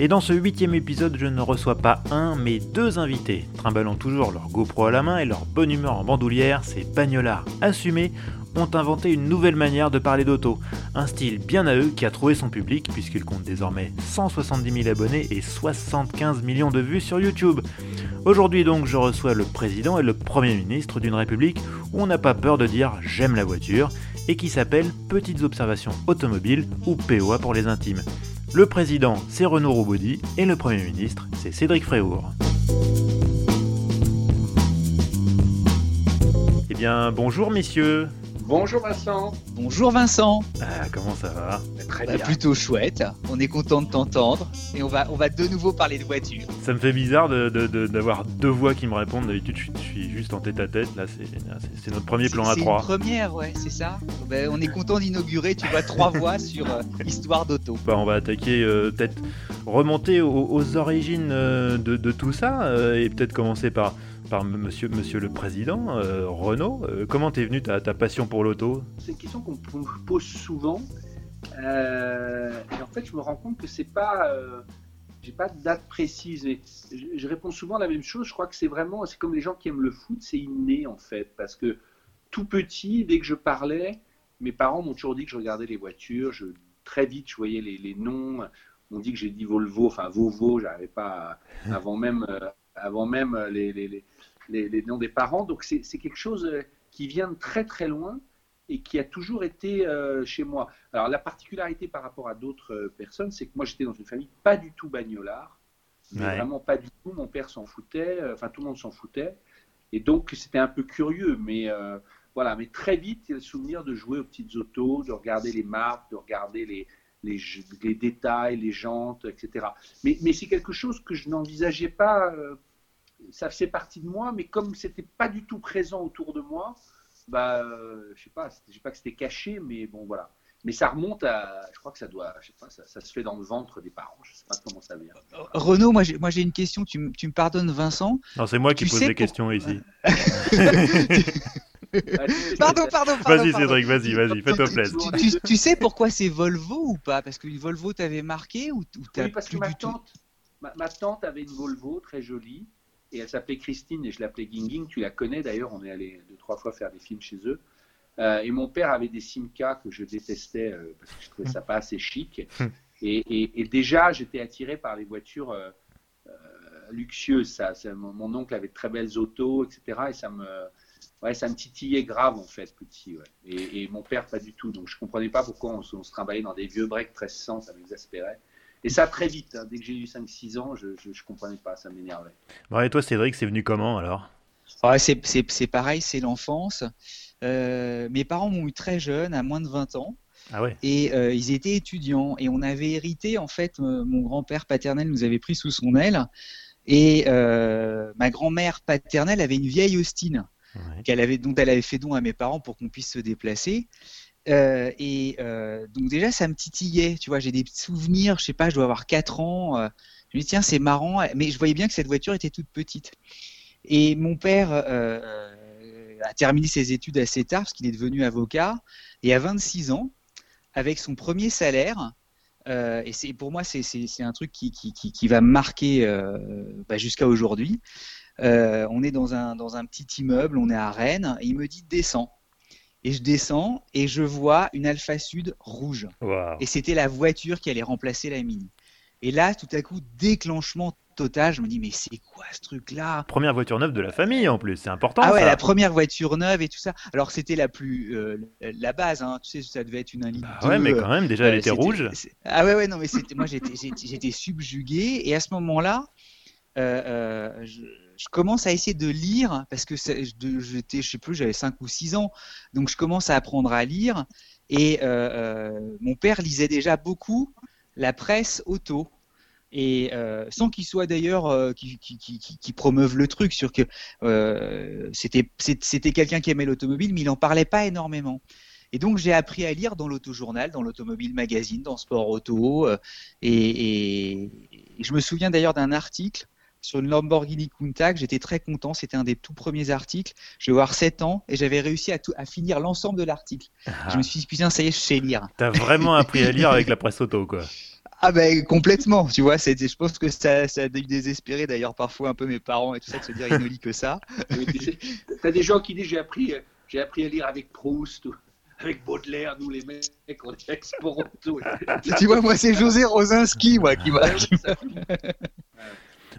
Et dans ce huitième épisode, je ne reçois pas un, mais deux invités. Trimballant toujours leur GoPro à la main et leur bonne humeur en bandoulière, ces bagnolards assumés ont inventé une nouvelle manière de parler d'auto. Un style bien à eux qui a trouvé son public, puisqu'ils comptent désormais 170 000 abonnés et 75 millions de vues sur YouTube. Aujourd'hui donc, je reçois le président et le premier ministre d'une république où on n'a pas peur de dire j'aime la voiture et qui s'appelle Petites Observations Automobiles ou POA pour les intimes. Le président, c'est Renaud Roubaudy et le Premier ministre, c'est Cédric Fréour. Eh bien, bonjour messieurs. Bonjour Vincent. Bonjour Vincent. Ah, comment ça va? Très bah, bien. Plutôt chouette. On est content de t'entendre et on va, on va de nouveau parler de voiture. Ça me fait bizarre d'avoir de, de, deux voix qui me répondent. D'habitude, je, suis juste en tête à tête. Là, c'est notre premier plan à trois. C'est première, ouais, c'est ça. Bah, on est content d'inaugurer, tu vois, trois voix sur euh, Histoire d'auto. Bah, on va attaquer, euh, peut-être remonter aux, aux origines euh, de, de, tout ça euh, et peut-être commencer par par monsieur, monsieur le Président, euh, Renaud. Euh, comment t'es venu ta, ta, passion pour l'auto? C'est une question qu'on me pose souvent. Euh, et en fait, je me rends compte que c'est pas. Euh, j'ai pas de date précise. Et je, je, réponds souvent la même chose. Je crois que c'est vraiment. C'est comme les gens qui aiment le foot, c'est inné en fait. Parce que tout petit, dès que je parlais, mes parents m'ont toujours dit que je regardais les voitures. Je, très vite, je voyais les, les noms. On dit que j'ai dit Volvo, enfin Vovo, j'arrivais pas à, avant même, euh, avant même les, les, les les, les, noms des parents. Donc c'est quelque chose qui vient de très très loin et qui a toujours été euh, chez moi. Alors la particularité par rapport à d'autres euh, personnes, c'est que moi j'étais dans une famille pas du tout bagnolard, mais ouais. vraiment pas du tout. Mon père s'en foutait, euh, enfin tout le monde s'en foutait. Et donc c'était un peu curieux, mais euh, voilà. Mais très vite, il y a le souvenir de jouer aux petites autos, de regarder les marques, de regarder les, les, les détails, les jantes, etc. Mais, mais c'est quelque chose que je n'envisageais pas euh, ça faisait partie de moi, mais comme c'était pas du tout présent autour de moi, bah, euh, je sais pas, je sais pas que c'était caché, mais bon, voilà. Mais ça remonte à, je crois que ça doit, je sais pas, ça, ça, se fait dans le ventre des parents, je sais pas comment ça vient. Renaud, moi j'ai, moi j'ai une question, tu, tu, me pardonnes Vincent Non, c'est moi qui pose les pour... questions ici. pardon, pardon, pardon. Vas-y Cédric, vas-y, vas-y, fais-toi plaisir. Tu, tu, tu, sais pourquoi c'est Volvo ou pas? Parce qu'une Volvo t'avait marqué ou, ou Oui, parce que ma tante, ma, ma tante avait une Volvo très jolie et elle s'appelait Christine et je l'appelais Ginging. Tu la connais d'ailleurs, on est allé deux, trois fois faire des films chez eux. Euh, et mon père avait des Simca que je détestais euh, parce que je trouvais ça pas assez chic. Et, et, et déjà, j'étais attiré par les voitures euh, luxueuses. Ça, ça, mon, mon, oncle avait de très belles autos, etc. Et ça me, ouais, ça me titillait grave en fait, petit. Ouais. Et, et, mon père, pas du tout. Donc je comprenais pas pourquoi on, on se trimballait dans des vieux breaks 1300, ça m'exaspérait. Et ça très vite, hein. dès que j'ai eu 5-6 ans, je ne comprenais pas, ça m'énervait. Bon, et toi Cédric, c'est venu comment alors? Ouais, C'est pareil, c'est l'enfance. Euh, mes parents m'ont eu très jeune, à moins de 20 ans. Ah ouais? Et euh, ils étaient étudiants. Et on avait hérité, en fait, euh, mon grand-père paternel nous avait pris sous son aile. Et euh, ma grand-mère paternelle avait une vieille Austin qu'elle avait, dont elle avait fait don à mes parents pour qu'on puisse se déplacer. Euh, et euh, donc déjà ça me titillait, tu vois, j'ai des souvenirs, je sais pas, je dois avoir 4 ans, euh, je me dis tiens c'est marrant, mais je voyais bien que cette voiture était toute petite. Et mon père a terminé ses études assez tard parce qu'il est devenu avocat, et à 26 ans, avec son premier salaire, et c'est pour moi c'est un truc qui, qui, va me marquer bah, jusqu'à aujourd'hui. On est dans un, dans un petit immeuble, on est à Rennes, et il me dit descends et je descends et je vois une Alpha Sud rouge. Wow. Et c'était la voiture qui allait remplacer la Mini. Et là, tout à coup, déclenchement total, je me dis mais c'est quoi ce truc-là? Première voiture neuve de la famille en plus, c'est important. Ah ouais, ça. la première voiture neuve et tout ça. Alors c'était la plus euh, la base, hein. tu sais, ça devait être une 1 litre. Ah ouais, mais quand même, déjà, elle euh, était rouge. Ah ouais, ouais, non, mais moi j'étais subjugué et à ce moment-là, euh, je, je, commence à essayer de lire parce que j'étais, je sais plus, j'avais 5 ou 6 ans, donc je commence à apprendre à lire. Et euh, mon père lisait déjà beaucoup la presse auto. et euh, sans qu'il soit d'ailleurs euh, qui, promeuve le truc sur que euh, c'était quelqu'un qui aimait l'automobile mais il en parlait pas énormément. Et donc j'ai appris à lire dans l'autojournal dans l'automobile magazine dans Sport Auto et, je me souviens d'ailleurs d'un article sur une Lamborghini Countach, j'étais très content, c'était un des tout premiers articles. Je vais avoir 7 ans et j'avais réussi à, tout, à finir l'ensemble de l'article. Ah. Je me suis dit, putain, ça y est, je sais lire. T'as vraiment appris à lire avec la presse auto, quoi. Ah ben complètement, tu vois, je pense que ça, ça a désespéré d'ailleurs parfois un peu mes parents et tout ça de se dire il ne lit que ça. T'as des gens qui disent j'ai appris, j'ai appris à lire avec Proust, avec Baudelaire, nous les mecs on est export auto. tu vois, moi c'est José Rosinski moi qui m'a.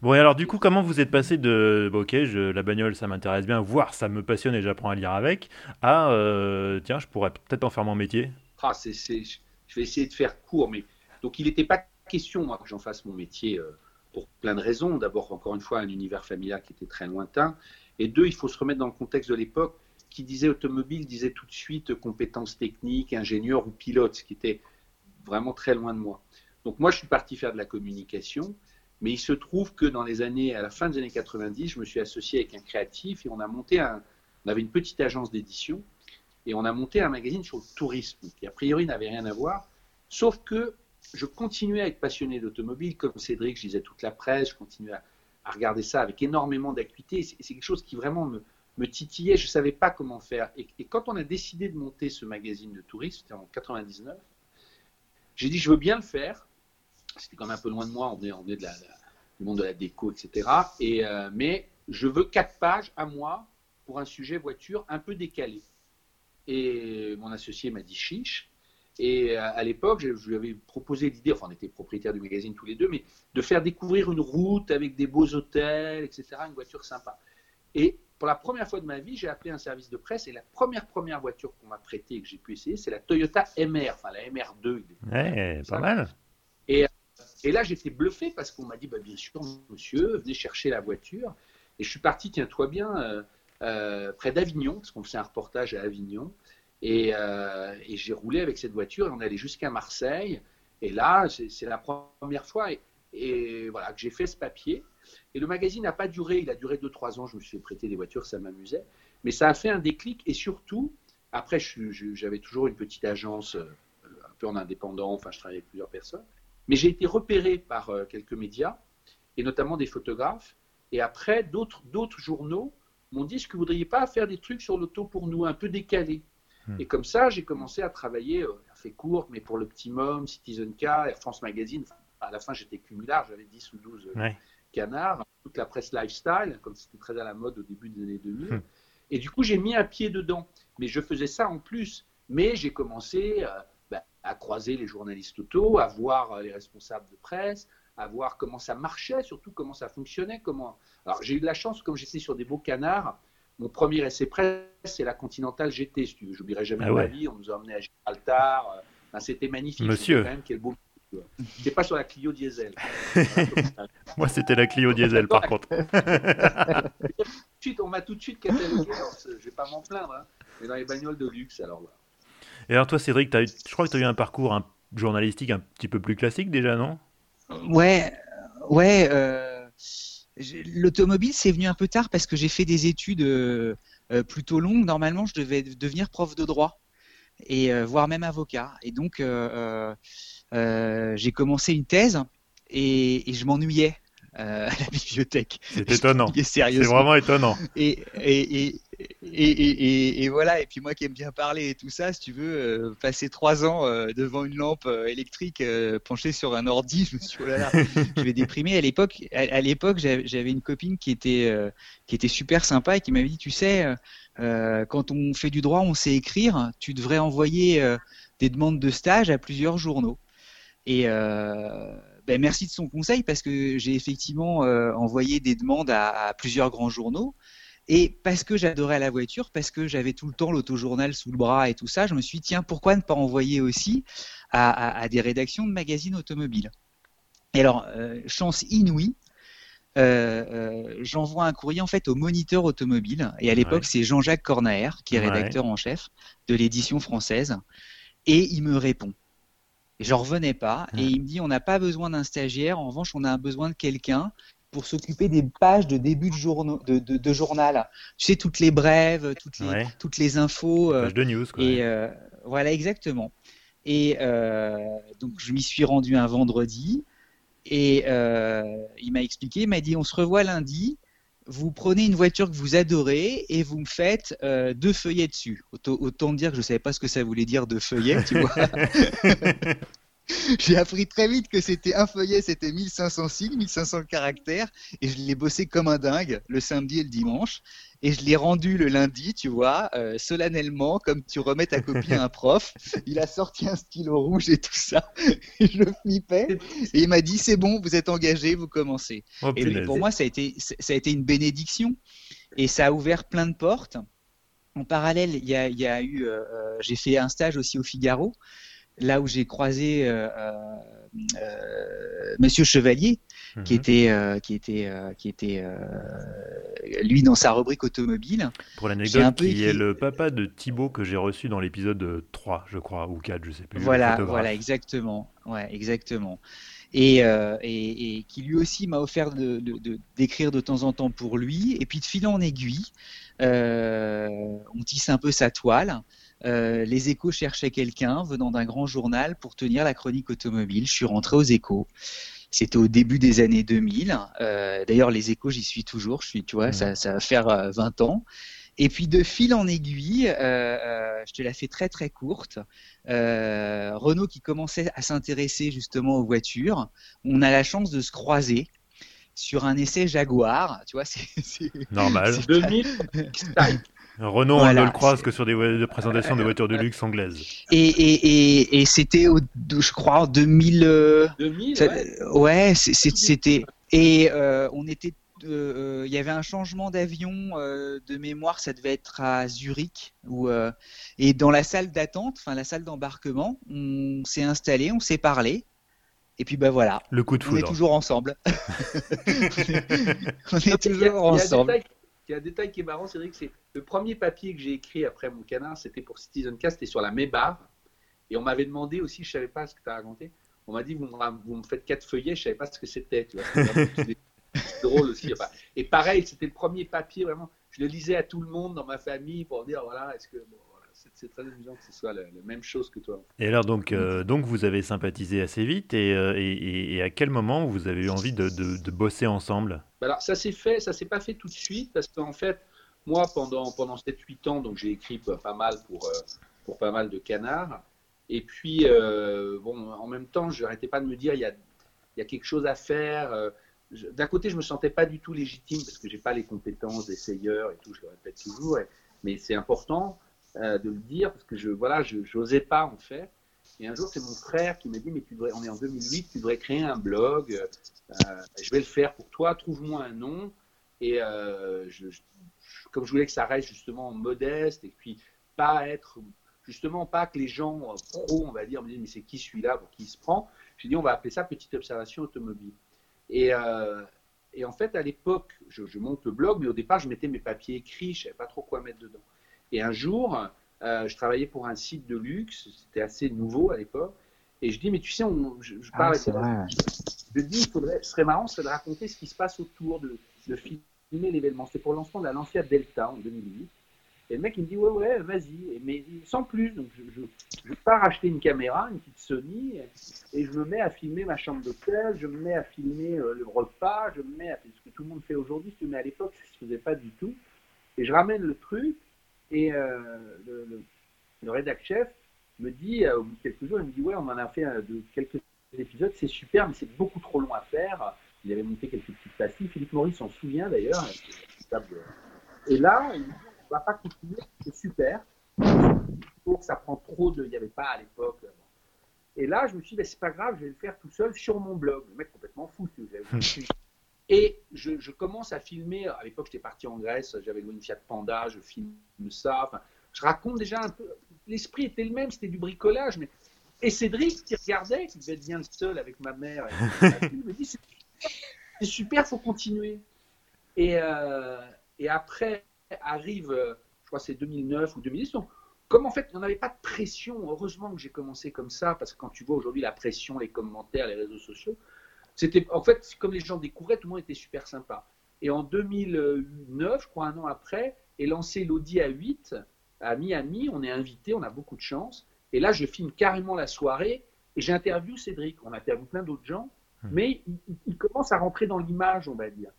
Bon, et alors, du coup, comment vous êtes passé de ok, je, la bagnole, ça m'intéresse bien, voire ça me passionne et j'apprends à lire avec, à euh, tiens, je pourrais peut-être en faire mon métier ah, c'est, Je vais essayer de faire court, mais donc il n'était pas question, moi, que j'en fasse mon métier euh, pour plein de raisons. D'abord, encore une fois, un univers familial qui était très lointain. Et deux, il faut se remettre dans le contexte de l'époque. Qui disait automobile disait tout de suite compétences techniques, ingénieur ou pilote, ce qui était vraiment très loin de moi. Donc moi, je suis parti faire de la communication, mais il se trouve que dans les années, à la fin des années 90, je me suis associé avec un créatif et on a monté un, on avait une petite agence d'édition et on a monté un magazine sur le tourisme qui a priori n'avait rien à voir, sauf que je continuais à être passionné d'automobile, comme Cédric, je lisais toute la presse, je continuais à, regarder ça avec énormément d'acuité. C'est quelque chose qui vraiment me, titillait, je ne savais pas comment faire. Et, quand on a décidé de monter ce magazine de tourisme, c'était en 99, j'ai dit je veux bien le faire. C'était quand même un peu loin de moi, on est, on est de la, du monde de la déco, etc. Et, euh, mais je veux quatre pages à moi pour un sujet voiture un peu décalé. Et mon associé m'a dit chiche. Et euh, à l'époque, je, lui avais proposé l'idée, enfin on était propriétaires du magazine tous les deux, mais de faire découvrir une route avec des beaux hôtels, etc., une voiture sympa. Et pour la première fois de ma vie, j'ai appelé un service de presse et la première première voiture qu'on m'a prêtée et que j'ai pu essayer, c'est la Toyota MR, enfin la MR2. Ouais, pas mal. Et, et là, j'étais bluffé parce qu'on m'a dit, bah, bien sûr, monsieur, venez chercher la voiture. Et je suis parti, tiens-toi bien, euh, euh, près d'Avignon, parce qu'on faisait un reportage à Avignon. Euh, et, j'ai roulé avec cette voiture et on allé jusqu'à Marseille. Et là, c'est la première fois et, voilà, que j'ai fait ce papier. Et le magazine n'a pas duré, il a duré 2-3 ans. Je me suis prêter des voitures, ça m'amusait. Mais ça a fait un déclic et surtout, après, j'avais toujours une petite agence euh, un peu en indépendant, enfin, je travaillais avec plusieurs personnes. Mais j'ai été repéré par euh, quelques médias et notamment des photographes. Et après, d'autres journaux m'ont dit Est-ce que vous ne voudriez pas faire des trucs sur l'auto pour nous, un peu décalés? Hmm. Et comme ça, j'ai commencé à travailler, euh, fait court, mais pour l'Optimum, Citizen Car, Air France Magazine. à la fin, j'étais cumulard, j'avais 10 ou 12 euh, canards, toute la presse lifestyle, comme c'était très à la mode au début des années 2000. Hmm. Et du coup, j'ai mis un pied dedans. Mais je faisais ça en plus. Mais j'ai commencé euh, à croiser les journalistes auto, à voir euh, les responsables de presse, à voir comment ça marchait, surtout comment ça fonctionnait. Comment... Alors, j'ai eu de la chance, comme j'étais sur des beaux canards, mon premier essai presse, c'est la Continental GT, si tu veux. J'oublierai jamais ah ma vie. On nous a emmenés à Gibraltar. Euh, c'était magnifique. Monsieur. Quand même, quel beau. C'était pas sur la Clio diesel. Moi, c'était la Clio diesel, par contre. on m'a tout de suite catalogué. Je vais pas m'en plaindre, hein, mais dans les bagnoles de luxe, alors là. Et alors, toi, Cédric, as je crois que tu as eu un parcours journalistique un petit peu plus classique déjà, non? Ouais, ouais. Euh, L'automobile, c'est venu un peu tard parce que j'ai fait des études euh, euh, plutôt longues. Normalement, je devais devenir prof de droit et voire même avocat. Et donc, j'ai commencé une thèse et je m'ennuyais. Euh, à la bibliothèque. C'est étonnant. C'est vraiment étonnant. Et, et, et, et, voilà, et puis moi qui aime bien parler et tout ça, si tu veux, euh, passer trois ans euh, devant une lampe électrique penché sur un ordi, je me suis dit, oh là là, je vais déprimer. À l'époque, à, l'époque, j'avais une copine qui était, qui était super sympa et qui m'avait dit, tu sais, quand on fait du droit, on sait écrire, tu devrais envoyer des demandes de stage à plusieurs journaux. Et ben, merci de son conseil parce que j'ai effectivement euh, envoyé des demandes à, plusieurs grands journaux. Et parce que j'adorais la voiture, parce que j'avais tout le temps l'autojournal sous le bras et tout ça, je me suis dit, tiens, pourquoi ne pas envoyer aussi à, des rédactions de magazines automobiles Et alors, euh, chance inouïe, euh, j'envoie un courrier en fait au moniteur automobile. Et à l'époque, c'est Jean-Jacques Cornaer, qui est rédacteur en chef de l'édition française. Et il me répond. Et j'en revenais pas. Et il me dit, on n'a pas besoin d'un stagiaire. En revanche, on a besoin de quelqu'un pour s'occuper des pages de début de, de, journal. Tu sais, toutes les brèves, toutes les, toutes les infos. Euh, de news, quoi. Et euh, voilà, exactement. Et euh, donc, je m'y suis rendu un vendredi. Et il m'a expliqué, il m'a dit, on se revoit lundi. Vous prenez une voiture que vous adorez et vous me faites deux feuillets dessus. Autant, autant dire que je ne savais pas ce que ça voulait dire de feuillets, tu vois. J'ai appris très vite que c'était un feuillet, c'était 1500 signes, 1500 caractères, et je l'ai bossé comme un dingue le samedi et le dimanche. Et je l'ai rendu le lundi, tu vois, euh, solennellement, comme tu remets ta copie à un prof. Il a sorti un stylo rouge et tout ça. Et je flippais. Et il m'a dit c'est bon, vous êtes engagé, vous commencez. Oh, et pour moi, ça a, été, ça a été une bénédiction. Et ça a ouvert plein de portes. En parallèle, il y a, eu, euh, euh, j'ai fait un stage aussi au Figaro là où j'ai croisé euh, euh, euh, Monsieur Chevalier, qui mhm. était, qui était, qui était lui dans sa rubrique automobile. Pour l'anecdote, qui est le papa de Thibaut que j'ai reçu dans l'épisode 3, je crois, ou 4, je sais plus. Voilà, voilà, exactement. Ouais, exactement. Et, et, qui lui aussi m'a offert d'écrire de, d'écrire de, temps en temps pour lui. Et puis de fil en aiguille, on tisse un peu sa toile. Euh, les échos cherchaient quelqu'un venant d'un grand journal pour tenir la chronique automobile. Je suis rentré aux échos. C'était au début des années 2000. Euh, d'ailleurs, les échos, j'y suis toujours. Je suis, tu vois, ça, va faire 20 euh, ans. Et puis de fil en aiguille, je te la fais très très courte. Renault qui commençait à s'intéresser justement aux voitures, on a la chance de se croiser sur un essai Jaguar. Tu vois, c'est normal. 2000. Renault, on ne le croise que sur des de présentations de voitures de luxe anglaises. Et, et, et, et c'était, je crois, en 2000. 2000 ouais, c'était. Et euh, on était. Euh, il y avait un changement d'avion euh, de mémoire, ça devait être à Zurich. Où, et dans la salle d'attente, enfin la salle d'embarquement, on s'est installé, on s'est parlé. Et puis ben voilà. Le coup de foudre. On est toujours ensemble. on est toujours ensemble. Il y a un détail qui est marrant, c'est que c'est le premier papier que j'ai écrit après mon canard, c'était pour Citizen Cast, c'était sur la Mébar. Et on m'avait demandé aussi, je ne savais pas ce que tu as raconté, on m'a dit, vous me, faites quatre feuillets, je ne savais pas ce que c'était. C'est drôle aussi. et pareil, c'était le premier papier, vraiment, je le lisais à tout le monde dans ma famille pour dire, voilà, est-ce que c'est très amusant que ce soit la, même chose que toi. Et alors, donc, euh, donc vous avez sympathisé assez vite, euh, et, et, à quel moment vous avez eu envie de, de, bosser ensemble? Bah Alors, ça s'est fait, ça s'est pas fait tout de suite, parce qu'en fait, moi, pendant, pendant 7-8 ans, donc j'ai écrit pas mal pour, euh, pour pas mal de canards, et puis, bon, en même temps, je n'arrêtais pas de me dire, il y a, il y a quelque chose à faire. D'un côté, je me sentais pas du tout légitime, parce que j'ai pas les compétences d'essayeur et tout, je le répète toujours, mais c'est important. Euh, de le dire parce que je voilà, je n'osais pas en faire. Et un jour, c'est mon frère qui m'a dit, mais tu devrais, on est en 2008, tu devrais créer un blog. Euh, je vais le faire pour toi. Trouve-moi un nom. Et euh, comme je voulais que ça reste justement modeste et puis pas être justement pas que les gens pro, on va dire, me disent mais c'est qui celui-là pour qui il se prend? J'ai dit on va appeler ça petite observation automobile. Et, et en fait à l'époque, je, je, monte le blog, mais au départ je mettais mes papiers écrits, je savais pas trop quoi mettre dedans. Et un jour, euh, je travaillais pour un site de luxe, c'était assez nouveau à l'époque, et je dis, mais tu sais, je, je, parle, ah, je dis, il faudrait, ce serait marrant, c'est de raconter ce qui se passe autour, de, de filmer l'événement. C'est pour le lancement de la Lancia Delta en 2008. Et le mec, il me dit, ouais, ouais, vas-y, mais sans plus. Donc, je, je, pars acheter une caméra, une petite Sony, et je me mets à filmer ma chambre d'hôtel, je me mets à filmer euh, le repas, je me mets à faire ce que tout le monde fait aujourd'hui, mais à l'époque, ça ne se faisait pas du tout. Et je ramène le truc, et euh, le, le, rédac chef me dit, euh, au bout de quelques jours, il me dit Ouais, on en a fait euh, de quelques épisodes, c'est super, mais c'est beaucoup trop long à faire. Il avait monté quelques petites pastilles. Philippe Maurice s'en souvient d'ailleurs. Et là, il me dit On va pas continuer, c'est super. Ça prend trop de. Il n'y avait pas à l'époque. Et là, je me suis dit, ben, c'est pas grave, je vais le faire tout seul sur mon blog. Le mec complètement fou. Et je, commence à filmer. À l'époque, j'étais parti en Grèce, j'avais loué une Fiat Panda, je filme ça. Enfin, je raconte déjà un peu. L'esprit était le même, c'était du bricolage. Mais... Et Cédric, qui regardait, qui devait être bien le seul avec ma mère, il me dit c'est super, faut continuer. Et, euh, et après arrive, je crois c'est 2009 ou 2010, comme en fait, il n'y avait pas de pression, heureusement que j'ai commencé comme ça, parce que quand tu vois aujourd'hui la pression, les commentaires, les réseaux sociaux, c'était en fait, comme les gens découvraient, tout le monde était super sympa. Et en 2009, je crois un an après, est lancé l'Audi A8 à Miami. On est invité, on a beaucoup de chance. Et là, je filme carrément la soirée et j'interviewe Cédric. On interviewe plein d'autres gens, hmm. mais il, commence à rentrer dans l'image, on va dire.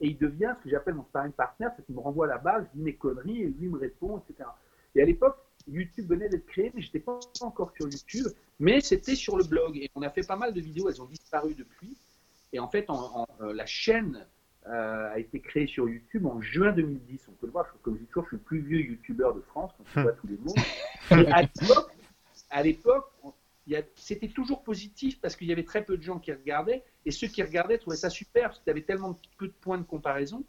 Et il devient ce que j'appelle mon sparring partner, c'est qu'il me renvoie à la base, je dis mes conneries et lui me répond, etc. Et à l'époque, YouTube venait d'être créé, mais je n'étais pas encore sur YouTube, mais c'était sur le blog. Et on a fait pas mal de vidéos, elles ont disparu depuis. Et en fait, euh, la chaîne euh, a été créée sur YouTube en juin 2010. On peut le voir, comme je dis toujours, je suis le plus vieux YouTuber de France, quand on voit tous les mots. Et à l'époque, c'était toujours positif parce qu'il y avait très peu de gens qui regardaient. Et ceux qui regardaient trouvaient ça super parce que tu avais tellement peu de points de comparaison.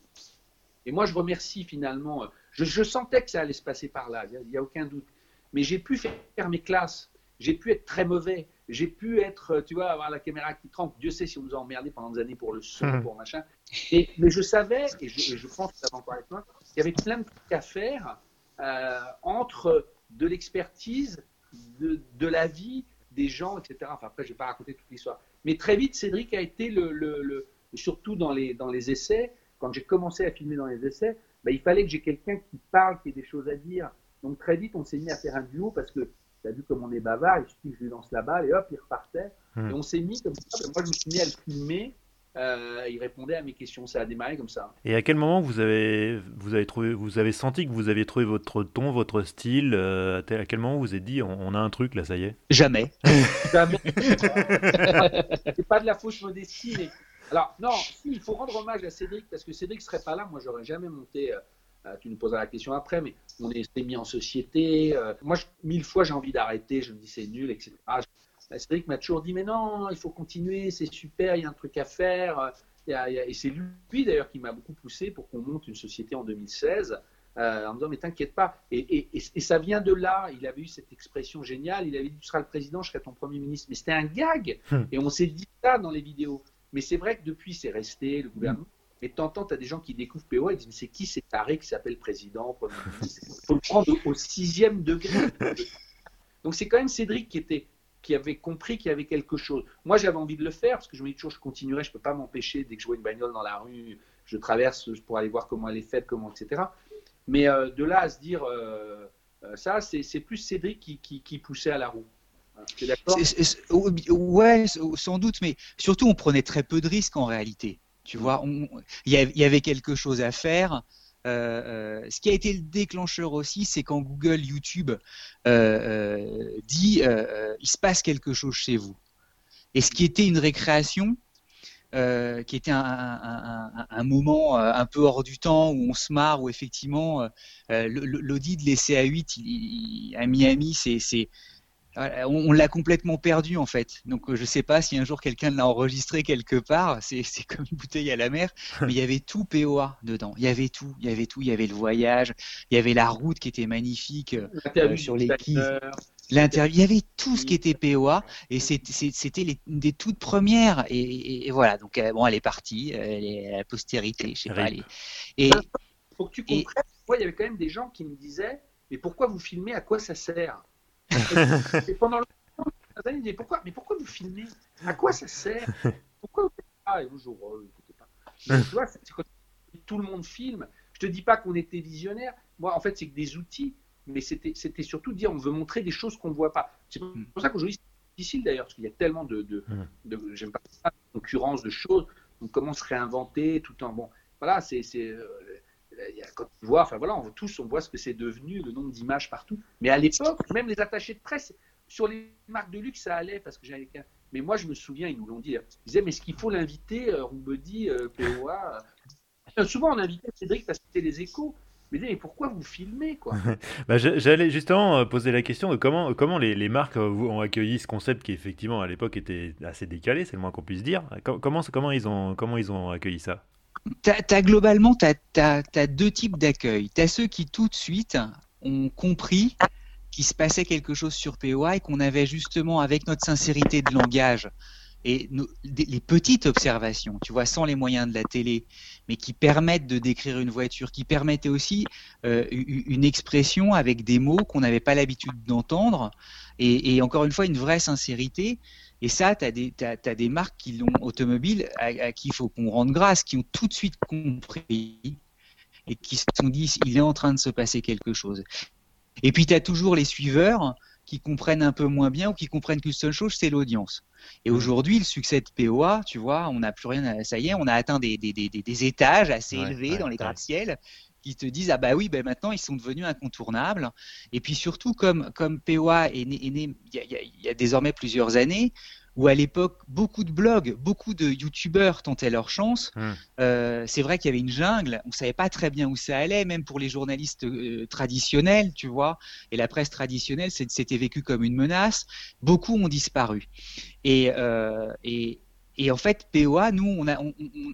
Et moi, je remercie finalement. Je, sentais que ça allait se passer par là, il n'y a, aucun doute. Mais j'ai pu faire mes classes, j'ai pu être très mauvais, j'ai pu être, euh, tu vois, avoir la caméra qui trempe. Dieu sait si on nous a emmerdé pendant des années pour le son, mmh. pour machin. Et, mais je savais, et je, pense que ça va encore avec moi, qu'il y avait plein de trucs à faire euh, entre de l'expertise, de, de, la vie, des gens, etc. Enfin, après, je ne vais pas raconter toute l'histoire. Mais très vite, Cédric a été le, le, le surtout dans les, dans les essais, quand j'ai commencé à filmer dans les essais, bah, il fallait que j'ai quelqu'un qui parle, qui ait des choses à dire. Donc très vite, on s'est mis à faire un duo parce que tu as vu comme on est bavard, il suffit que je lui lance la balle et hop, il repartait. Hmm. Et on s'est mis comme ça. Moi, je me suis mis à le filmer. Euh, il répondait à mes questions. Ça a démarré comme ça. Et à quel moment vous avez, vous avez, trouvé, vous avez senti que vous aviez trouvé votre ton, votre style euh, À quel moment vous vous êtes dit, on, a un truc là, ça y est? Jamais. Jamais. C'est pas de la fausse modestie, mais alors, non, il faut rendre hommage à Cédric, parce que Cédric serait pas là, moi, j'aurais jamais monté. Euh, euh, tu nous poseras la question après, mais on s'est mis en société. Euh, moi, mille fois, j'ai envie d'arrêter, je me dis c'est nul, etc. Bah, Cédric m'a toujours dit, mais non, il faut continuer, c'est super, il y a un truc à faire. Et c'est lui, d'ailleurs, qui m'a beaucoup poussé pour qu'on monte une société en 2016. en me disant mais t'inquiète pas et, ça vient de là il avait eu cette expression géniale il avait dit tu seras le président je serai ton premier ministre mais c'était un gag hmm. et on s'est dit ça dans les vidéos mais c'est vrai que depuis, c'est resté, le gouvernement. Mais t'entends, tu as des gens qui découvrent PO, ils disent, mais c'est qui c'est taré qui s'appelle président Il faut le prendre au sixième degré. Donc c'est quand même Cédric qui était qui avait compris qu'il y avait quelque chose. Moi, j'avais envie de le faire parce que je me dis toujours, je continuerai, je ne peux pas m'empêcher dès que je vois une bagnole dans la rue, je traverse pour aller voir comment elle est faite, comment, etc. Mais euh, de là à se dire euh, euh, ça, c'est plus Cédric qui, qui poussait à la roue. Ouais, sans doute, mais surtout on prenait très peu de risques en réalité. Tu vois, il y, avait quelque chose à faire. Euh, euh, ce qui a été le déclencheur aussi, c'est quand Google, YouTube euh, dit il se passe quelque chose chez vous. Et ce qui était une récréation, qui était un, moment un peu hors du temps où on se marre, où effectivement l'audit de l'essai à 8 à Miami, c'est on, l'a complètement perdu en fait. Donc euh, je sais pas si un jour quelqu'un l'a enregistré quelque part. C'est comme une bouteille à la mer, mais il y avait tout POA dedans. Il y avait tout, il y avait tout. Il y avait le voyage, il y avait la route qui était magnifique euh, sur les quais. L'interview, il y avait tout ce qui était POA et c'était les des toutes premières et, voilà. Donc euh, bon, elle est partie, elle est à la postérité, je sais pas. Et faut que tu comprennes. Moi, il y avait quand même des gens qui me disaient, mais pourquoi vous filmez? À quoi ça sert? Et pendant pourquoi, mais pourquoi vous filmez? À quoi ça sert? Pourquoi vous faites ça Et vous, oh, écoutez pas. tu vois, tout le monde filme. Je te dis pas qu'on était visionnaire. Moi, en fait, c'est que des outils, mais c'était, c'était surtout dire on veut montrer des choses qu'on ne voit pas. C'est pour ça qu'aujourd'hui, c'est difficile d'ailleurs, parce qu'il y a tellement de, de, de j'aime pas ça, de concurrence de choses. On commence à réinventer tout en bon. Voilà, c'est, c'est euh, quand tu vois, enfin voilà, on, tous on voit ce que c'est devenu, le nombre d'images partout. Mais à l'époque, même les attachés de presse, sur les marques de luxe, ça allait parce que j'avais. Mais moi, je me souviens, ils nous l'ont dit. Ils disaient, mais est-ce qu'il faut l'inviter, euh, Roubedi, euh, POA euh, Souvent, on invitait Cédric parce que c'était les échos. Mais, mais pourquoi vous filmez quoi? Bah, J'allais justement poser la question de comment, comment les, les, marques ont accueilli ce concept qui effectivement à l'époque était assez décalé, c'est le moins qu'on puisse dire. Comment, comment, ils ont, comment ils ont accueilli ça? As, globalement, tu as, deux types d'accueil. Tu as ceux qui tout de suite ont compris qu'il se passait quelque chose sur et qu'on avait justement, avec notre sincérité de langage, et les petites observations, tu vois, sans les moyens de la télé, mais qui permettent de décrire une voiture, qui permettaient aussi euh, une expression avec des mots qu'on n'avait pas l'habitude d'entendre, et, encore une fois, une vraie sincérité. Et ça, tu as, as, des marques qui l'ont automobile à, qui il faut qu'on rende grâce, qui ont tout de suite compris et qui se sont dit il est en train de se passer quelque chose. Et puis tu as toujours les suiveurs qui comprennent un peu moins bien ou qui comprennent qu'une seule chose, c'est l'audience. Et aujourd'hui, le succès de POA, tu vois, on n'a plus rien, ça y est, on a atteint des, des, des, des étages assez élevés dans les gratte-ciel qui te disent ah bah oui ben maintenant ils sont devenus incontournables et puis surtout comme comme POA est né, il y, y, a désormais plusieurs années où à l'époque, beaucoup de blogs, beaucoup de youtubeurs tentaient leur chance. Hmm. Euh, c'est vrai qu'il y avait une jungle, on savait pas très bien où ça allait, même pour les journalistes euh, traditionnels, tu vois. Et la presse traditionnelle, c'était vécu comme une menace. Beaucoup ont disparu. Et, euh, et, et en fait, POA, nous, on a,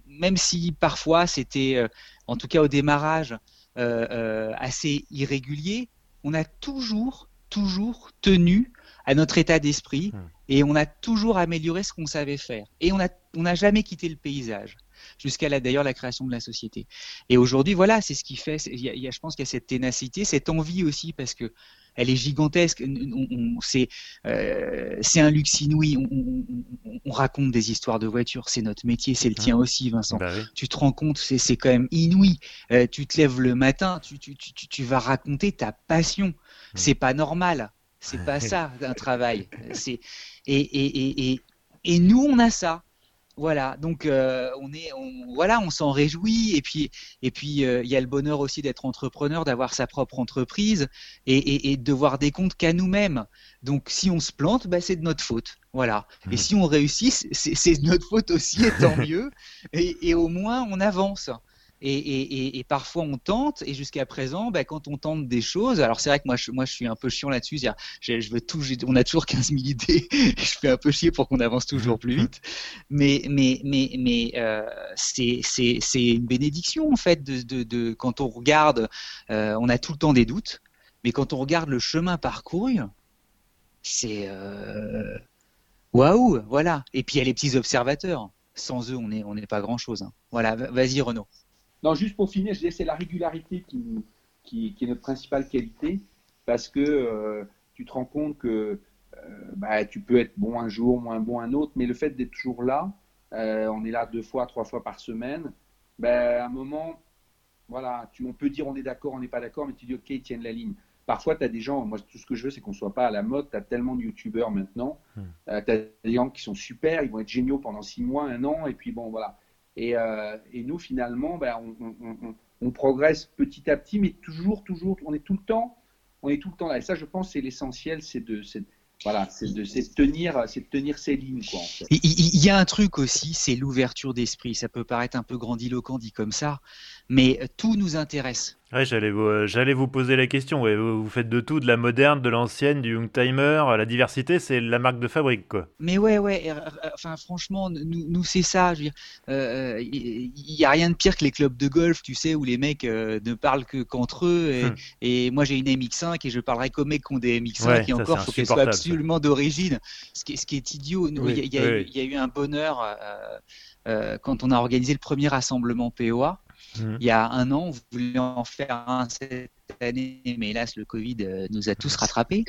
même si parfois c'était, en tout cas au démarrage, assez irrégulier, on a toujours, toujours tenu à notre état d'esprit hmm. et on a toujours amélioré ce qu'on savait faire. Et on n'a on a jamais quitté le paysage jusqu'à d'ailleurs la création de la société. Et aujourd'hui, voilà, c'est ce qui fait. Il y a, je pense qu'il y a cette ténacité, cette envie aussi, parce que elle est gigantesque. C'est euh, un luxe inouï. On, raconte des histoires de voitures, c'est notre métier, c'est le tien aussi, Vincent. Bah tu te rends compte, c'est quand même inouï. Euh, tu te lèves le matin, tu, tu, tu, tu vas raconter ta passion. C'est pas normal. C'est pas ça un travail. C'est et, et, et, et, nous on a ça. Voilà, donc euh, on est, on, voilà, on s'en réjouit et puis et puis euh, il y a le bonheur aussi d'être entrepreneur, d'avoir sa propre entreprise et, et, de voir des comptes qu'à nous-mêmes. Donc si on se plante, bah, c'est de notre faute, voilà. Et mmh. si on réussit, c'est de notre faute aussi, et tant mieux. Et, et au moins on avance. Et, et, et, parfois on tente, et jusqu'à présent, bah, quand on tente des choses, alors c'est vrai que moi je, moi je suis un peu chiant là-dessus, je, je veux tout, on a toujours 15 000 idées, je fais un peu chier pour qu'on avance toujours plus vite, mais, mais, mais, mais euh, c'est une bénédiction en fait de, de, de quand on regarde, euh, on a tout le temps des doutes, mais quand on regarde le chemin parcouru, c'est euh, waouh, voilà. Et puis il y a les petits observateurs. Sans eux, on n'est on pas grand chose. Hein. Voilà, vas-y Renaud. Non, juste pour finir, je disais c'est la régularité qui, qui, qui, est notre principale qualité parce que euh, tu te rends compte que euh, bah, tu peux être bon un jour, moins bon un autre, mais le fait d'être toujours là, euh, on est là deux fois, trois fois par semaine, bah, à un moment, voilà, tu, on peut dire on est d'accord, on n'est pas d'accord, mais tu dis ok, ils tiennent la ligne. Parfois, tu as des gens, moi tout ce que je veux, c'est qu'on ne soit pas à la mode, tu as tellement de youtubeurs maintenant, hmm. tu as des gens qui sont super, ils vont être géniaux pendant six mois, un an, et puis bon, voilà. Euh, et, nous, finalement, ben, on, progresse petit à petit, mais toujours, toujours, on est tout le temps, on est tout le temps là. Et ça, je pense, c'est l'essentiel, c'est de, voilà, c'est de, tenir, c'est tenir ses lignes. Il, y a un truc aussi, c'est l'ouverture d'esprit. Ça peut paraître un peu grandiloquent dit comme ça, mais tout nous intéresse. Ouais, j'allais vous, euh, j'allais vous poser la question. vous, faites de tout, de la moderne, de l'ancienne, du young timer. La diversité, c'est la marque de fabrique, quoi. Mais ouais, ouais. Enfin, franchement, nous, nous c'est ça. Je veux dire, il euh, y, a rien de pire que les clubs de golf, tu sais, où les mecs euh, ne parlent que qu'entre eux. Et, hum. et moi, j'ai une MX5 et je parlerai qu'aux mecs qui ont des MX5 et encore, faut qu'elles soient absolument d'origine. Ce qui, ce qui est idiot. Il y, y, a eu un bonheur quand on a organisé le premier rassemblement POA. Mmh. Il y a un an, on voulait en faire un cette année, mais hélas, le Covid euh, nous a tous rattrapés.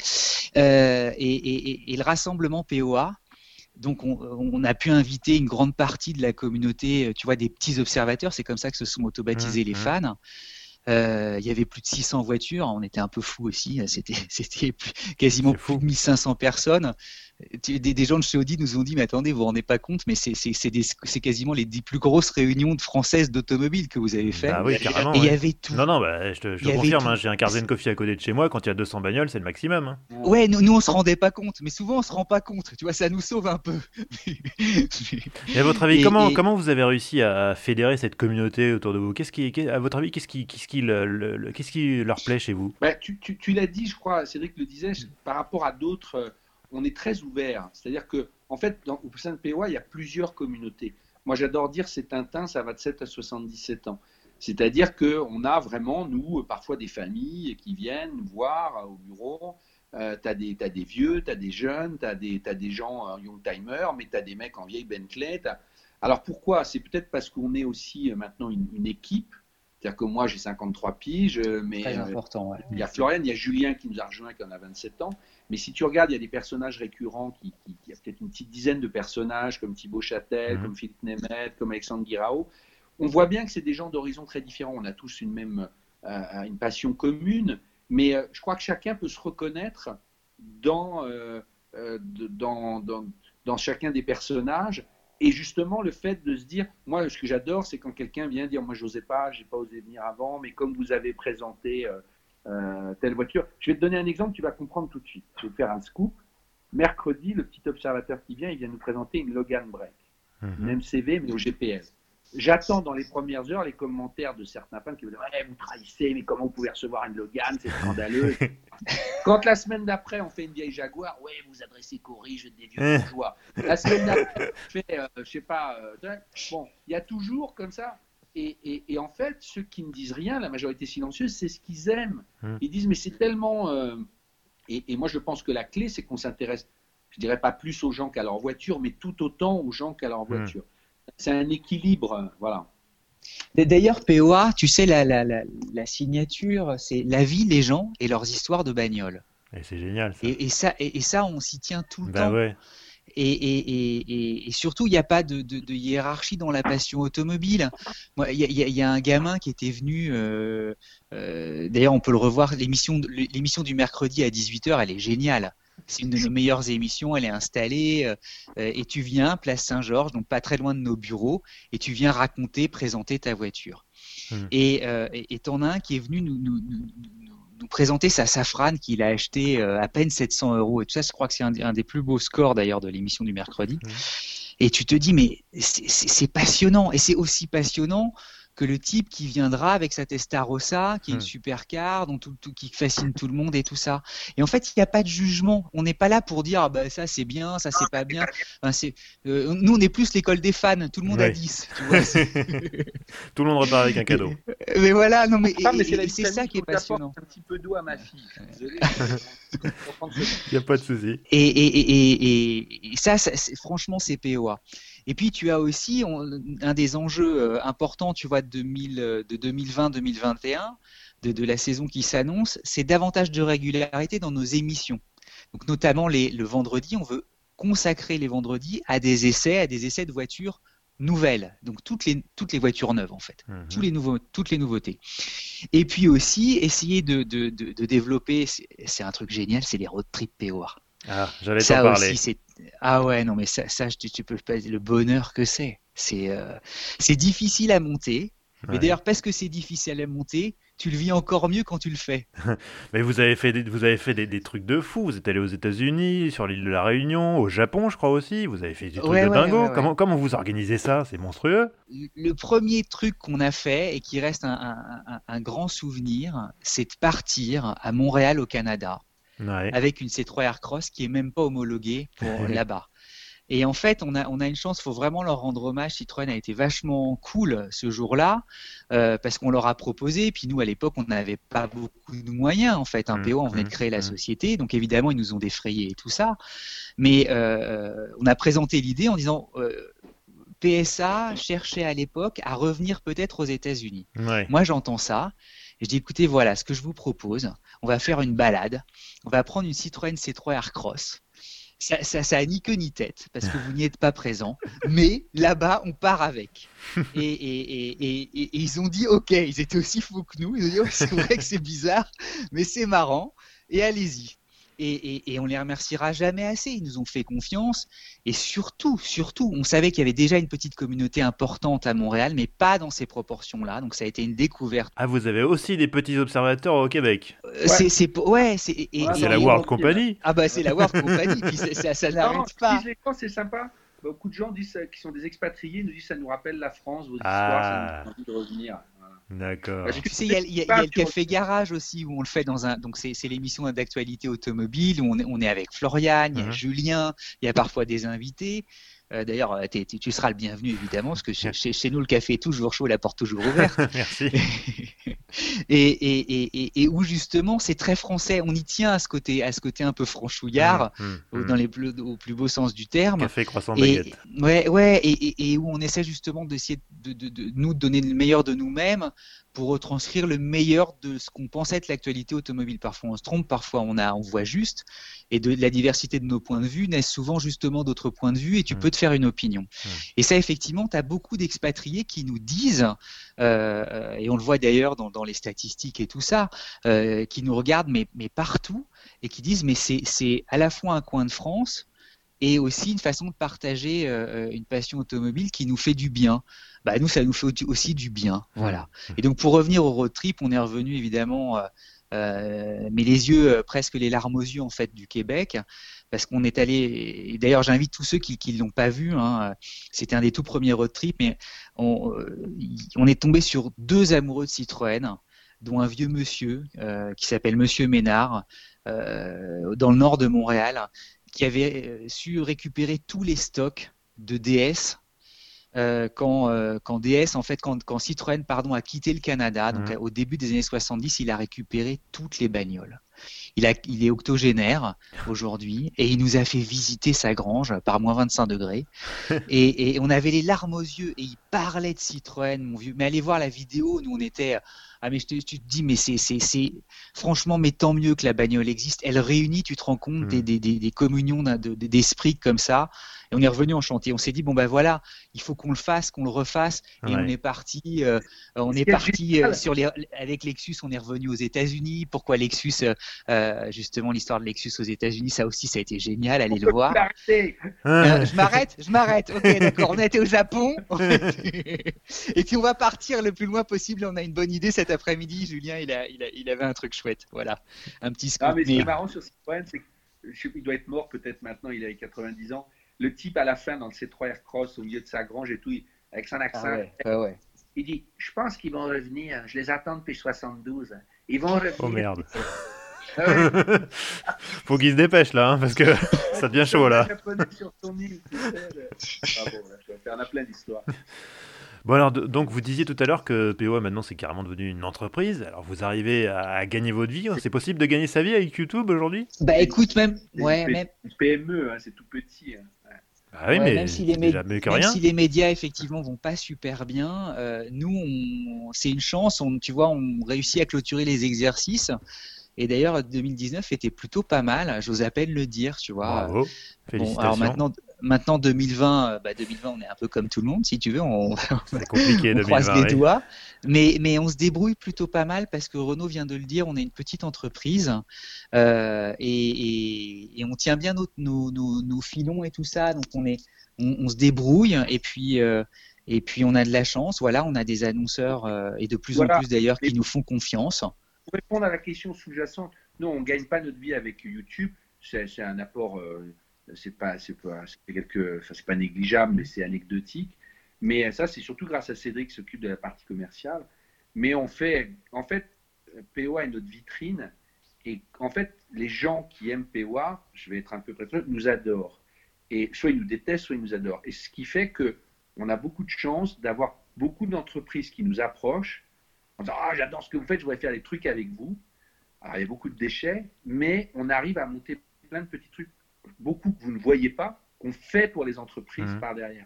Euh, et, le rassemblement POA, donc on, a pu inviter une grande partie de la communauté, euh, tu vois, des petits observateurs, c'est comme ça que se sont autobaptisés mmh, les mmh. fans. il y avait plus de 600 voitures, on était un peu fous aussi, c'était quasiment plus de 1500 personnes des, gens de chez Audi nous ont dit, mais attendez, vous vous rendez pas compte, mais c'est quasiment les plus grosses réunions de françaises d'automobile que vous avez fait. Bah oui, carrément. Et il y avait tout. Non, non, bah, je te, confirme, hein, j'ai un Carzen Coffee à côté de chez moi, quand il y a 200 bagnoles, c'est le maximum. Hein. Ouais, nous, nous on se rendait pas compte, mais souvent on se rend pas compte, tu vois, ça nous sauve un peu. et à votre avis, comment, comment vous avez réussi à fédérer cette communauté autour de vous? Qu'est-ce qui, à votre avis, qu'est-ce qui, qu'est-ce qui, le, qu'est-ce qui leur plaît chez vous? Bah, Tu, tu, tu l'as dit, je crois, Cédric le disait, par rapport à d'autres euh, on est très ouvert. C'est-à-dire que, en fait, dans, au sein de POA, il y a plusieurs communautés. Moi, j'adore dire c'est Tintin, ça va de 7 à 77 ans. C'est-à-dire qu'on a vraiment, nous, parfois des familles qui viennent voir au bureau. euh, tu as, des vieux, tu as des jeunes, tu as, des gens en young timer, mais tu as des mecs en vieille Bentley. Alors pourquoi? C'est peut-être parce qu'on est aussi maintenant une, équipe. C'est-à-dire que moi j'ai 53 piges, mais important, il y a Florian, il y a Julien qui nous a rejoint qui en a 27 ans. Mais si tu regardes, il y a des personnages récurrents, qui, il y a peut-être une petite dizaine de personnages comme Thibaut Châtel, mhm. comme Philippe Nemeth, comme Alexandre Guirao. On voit bien que c'est des gens d'horizons très différents. On a tous une même euh, une passion commune, mais euh, je crois que chacun peut se reconnaître dans, euh, dans, dans, dans chacun des personnages. Et justement, le fait de se dire, moi, ce que j'adore, c'est quand quelqu'un vient dire, moi, je n'osais pas, j'ai pas osé venir avant, mais comme vous avez présenté euh, telle voiture. Je vais te donner un exemple, tu vas comprendre tout de suite. Je vais te faire un scoop. Mercredi, le petit observateur qui vient, il vient nous présenter une Logan Break, mhm. une MCV, mais au GPS. J'attends dans les premières heures les commentaires de certains fans qui me disent ouais, Vous trahissez, mais comment vous pouvez recevoir une Logan C'est scandaleux. Quand la semaine d'après, on fait une vieille Jaguar, ouais, vous adressez Cory, je des vieux bourgeois. La semaine d'après, je fais, euh, je sais pas, euh, bon, il y a toujours comme ça et, en fait, ceux qui ne disent rien, la majorité silencieuse, c'est ce qu'ils aiment. Hmm. Ils disent, mais c'est tellement. Euh, et, moi, je pense que la clé, c'est qu'on s'intéresse, je dirais pas plus aux gens qu'à leur voiture, mais tout autant aux gens qu'à leur hmm. voiture. C'est un équilibre, voilà. D'ailleurs, POA, tu sais, la, la, signature, c'est la vie, les gens et leurs histoires de bagnole. Et c'est génial. Ça. Et, ça, et, ça, on s'y tient tout le bah temps. Ouais. Et, surtout, il n'y a pas de, hiérarchie dans la passion automobile. Il y, a un gamin qui était venu, euh, euh, d'ailleurs on peut le revoir, l'émission du mercredi à 18h, elle est géniale. C'est une de nos meilleures émissions, elle est installée euh, et tu viens, place Saint-Georges, donc pas très loin de nos bureaux, et tu viens raconter, présenter ta voiture. Mmh. Et t'en as un qui est venu nous, nous, nous présenter sa safrane qu'il a acheté euh, à peine 700 euros. Et tout ça, je crois que c'est un, des plus beaux scores d'ailleurs de l'émission du mercredi. Et tu te dis, mais c'est passionnant. Et c'est aussi passionnant que le type qui viendra avec sa Testarossa, qui est une hmm. supercar, dont tout, qui fascine tout le monde et tout ça. Et en fait, il n'y a pas de jugement. On n'est pas là pour dire ah bah, ça c'est bien, ça c'est pas bien. Euh, nous, on est plus l'école des fans. Tout le monde a 10. tout le monde repart avec un cadeau. Mais voilà, non mais, c'est ça qui est passionnant. Un petit peu d'eau à ma fille. Il n'y a pas de souci. Et, ça, ça franchement, c'est POA. Et puis tu as aussi un des enjeux euh, importants, tu vois, de, 2020-2021, de, la saison qui s'annonce, c'est davantage de régularité dans nos émissions. Donc notamment le vendredi, on veut consacrer les vendredis à des essais, à des essais de voitures nouvelles, donc toutes les, toutes les voitures neuves en fait, mhm. Tous les nouveaux, toutes les nouveautés. Et puis aussi essayer de, développer, c'est un truc génial, c'est les road trip POR. Ah, j'allais t'en parler. ah ouais, non, mais ça, ça tu, peux pas le bonheur que c'est. C'est euh, difficile à monter. Mais d'ailleurs, parce que c'est difficile à monter, tu le vis encore mieux quand tu le fais. mais vous avez fait, des, vous avez fait des, trucs de fou. Vous êtes allé aux États-Unis, sur l'île de la Réunion, au Japon, je crois aussi. Vous avez fait des trucs de dingo. comment, comment vous organisez ça? C'est monstrueux. Le premier truc qu'on a fait et qui reste un, un, un grand souvenir, c'est de partir à Montréal, au Canada avec une C3 Aircross qui est même pas homologuée pour là-bas. Et en fait, on a, on a une chance, il faut vraiment leur rendre hommage. Citroën a été vachement cool ce jour-là, euh, parce qu'on leur a proposé. Puis nous, à l'époque, on n'avait pas beaucoup de moyens, en fait. Un mmh, PO, on venait de mmh, créer la mmh. société. Donc évidemment, ils nous ont défrayé et tout ça. Mais euh, on a présenté l'idée en disant. Euh, PSA cherchait à l'époque à revenir peut-être aux États-Unis. Moi, j'entends ça. Et je dis, écoutez, voilà ce que je vous propose. On va faire une balade. On va prendre une Citroën C3 Aircross. Ça, ça, ça a ni queue ni tête parce que vous n'y êtes pas présent. Mais là-bas, on part avec. Et, et, et, et, ils ont dit OK. Ils étaient aussi fous que nous. Ils ont dit oh, c'est vrai que c'est bizarre, mais c'est marrant. Et allez-y et, et, on les remerciera jamais assez. Ils nous ont fait confiance et surtout, surtout, on savait qu'il y avait déjà une petite communauté importante à Montréal, mais pas dans ces proportions-là. Donc ça a été une découverte. Ah, vous avez aussi des petits observateurs au Québec. Euh, c'est ouais, c'est la World Company. Ah bah c'est la World Company. puis ça, ça n'arrête pas. C'est sympa. Beaucoup de gens disent qui sont des expatriés nous disent ça nous rappelle la France, vos histoires, ça nous envie de revenir. D'accord. Tu sais, il y a, le café garage aussi où on le fait dans un. Donc c'est l'émission d'actualité automobile où on est, on est avec Florian, il y a mhm. Julien, il y a parfois des invités. Euh, d'ailleurs, euh, tu seras le bienvenu évidemment parce que chez, chez, nous le café est toujours chaud, la porte toujours ouverte. Merci. et, et, et, où justement c'est très français. On y tient à ce côté, à ce côté un peu franchouillard, mmh, mmh, dans mmh. les plus, au plus beau sens du terme. Café, croissant, baguette. Ouais, ouais, et, où on essaie justement d'essayer de, de, de, nous donner le meilleur de nous-mêmes pour retranscrire le meilleur de ce qu'on pense être l'actualité automobile. Parfois on se trompe, parfois on, a, on voit juste, et de la diversité de nos points de vue naissent souvent justement d'autres points de vue, et tu peux te faire une opinion. Et ça, effectivement, tu as beaucoup d'expatriés qui nous disent, euh, et on le voit d'ailleurs dans, dans, les statistiques et tout ça, euh, qui nous regardent mais, mais partout, et qui disent, mais c'est à la fois un coin de France, et aussi une façon de partager euh, une passion automobile qui nous fait du bien. Bah, nous, ça nous fait aussi du bien. Voilà. Et donc, pour revenir au road trip, on est revenu évidemment, euh, euh mais les yeux, presque les larmes aux yeux en fait du Québec, parce qu'on est allé. Et d'ailleurs, j'invite tous ceux qui ne l'ont pas vu. Hein, C'était un des tout premiers road trips, mais on, on, est tombé sur deux amoureux de Citroën, dont un vieux monsieur euh, qui s'appelle Monsieur Ménard, euh, dans le nord de Montréal, qui avait euh, su récupérer tous les stocks de DS euh, quand, euh, quand, DS, en fait, quand, quand, Citroën pardon, a quitté le Canada, donc mmh. au début des années 70, il a récupéré toutes les bagnoles. Il, a, il est octogénaire aujourd'hui et il nous a fait visiter sa grange par moins 25 degrés. et, et, on avait les larmes aux yeux et il parlait de Citroën, mon vieux. Mais allez voir la vidéo, nous on était ah mais je te, tu te dis mais c'est c'est franchement mais tant mieux que la bagnole existe. Elle réunit, tu te rends compte des, mmh. des, des, des, communions d'esprit comme ça. Et on est revenu en chantier. On s'est dit bon ben voilà, il faut qu'on le fasse, qu'on le refasse. Et on est parti, euh, on est parti euh, sur les avec Lexus. On est revenu aux États-Unis. Pourquoi Lexus euh, Justement l'histoire de Lexus aux États-Unis, ça aussi ça a été génial. Allez le voir. je m'arrête, je m'arrête. Ok d'accord. On a été au Japon. et puis on va partir le plus loin possible. On a une bonne idée cette après-midi, Julien, il, a, il, avait un truc chouette. Voilà, un petit scoop. Ah, mais ce qui est marrant sur Citroën, c'est qu'il doit être mort peut-être maintenant, il avait 90 ans. Le type à la fin dans le C3 Aircross, au milieu de sa grange et tout, avec son accent. Ah ouais, Il dit Je pense qu'ils vont revenir. Je les attends depuis 72. Ils vont revenir. Oh merde. Ah Faut qu'ils se dépêchent là, hein, parce que ça devient chaud là. Sur ton île, ah bon, là, on a plein d'histoires. Bon alors donc vous disiez tout à l'heure que POA maintenant c'est carrément devenu une entreprise. Alors vous arrivez à, gagner votre vie. C'est possible de gagner sa vie avec YouTube aujourd'hui? Bah écoute même, ouais même PME, hein, c'est tout petit. Hein. Bah oui, mais même si, les même si les médias effectivement vont pas super bien, euh, nous c'est une chance. On, tu vois, on réussit à clôturer les exercices. Et d'ailleurs, 2019 était plutôt pas mal. J'ose à peine le dire, tu vois. Bravo. Alors maintenant, maintenant 2020, euh, bah 2020, on est un peu comme tout le monde, si tu veux, on, compliqué, on croise les doigts, mais, mais on se débrouille plutôt pas mal parce que Renault vient de le dire, on est une petite entreprise euh, et, et, on tient bien nos, nos, nos, filons et tout ça, donc on, est, on, se débrouille et puis. Euh, et puis on a de la chance, voilà, on a des annonceurs euh, et de plus en plus d'ailleurs qui nous font confiance. Pour répondre à la question sous-jacente, non, on ne gagne pas notre vie avec YouTube, c'est un apport c'est pas, c'est pas, quelque, c'est pas négligeable, mais c'est anecdotique. Mais ça, c'est surtout grâce à Cédric qui s'occupe de la partie commerciale. Mais on fait, en fait, POA est notre vitrine. Et en fait, les gens qui aiment POA, je vais être un peu prétentieux, nous adorent. Et soit ils nous détestent, soit ils nous adorent. Et ce qui fait que on a beaucoup de chance d'avoir beaucoup d'entreprises qui nous approchent en disant Ah, j'adore ce que vous faites, je voudrais faire des trucs avec vous. Alors, il y a beaucoup de déchets, mais on arrive à monter plein de petits trucs beaucoup que vous ne voyez pas, qu'on fait pour les entreprises mmh. par derrière.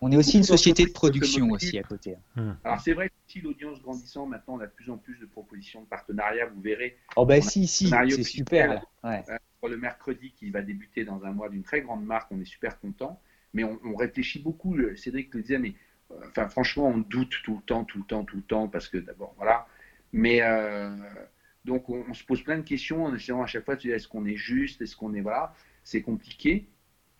on est aussi une société de production aussi à côté. Hein. Mmh. Alors c'est vrai que si l'audience grandissant, maintenant on a de plus en plus de propositions de partenariat, vous verrez. Oh bah si, si, c'est super. Ouais. Euh, pour le mercredi qui va débuter dans un mois d'une très grande marque, on est super content. Mais on, réfléchit beaucoup, Cédric le disait, mais euh, enfin franchement on doute tout le temps, tout le temps, tout le temps, parce que d'abord voilà. Mais euh, donc on, se pose plein de questions en essayant à chaque fois de se dire est-ce qu'on est juste, est-ce qu'on est voilà c'est compliqué.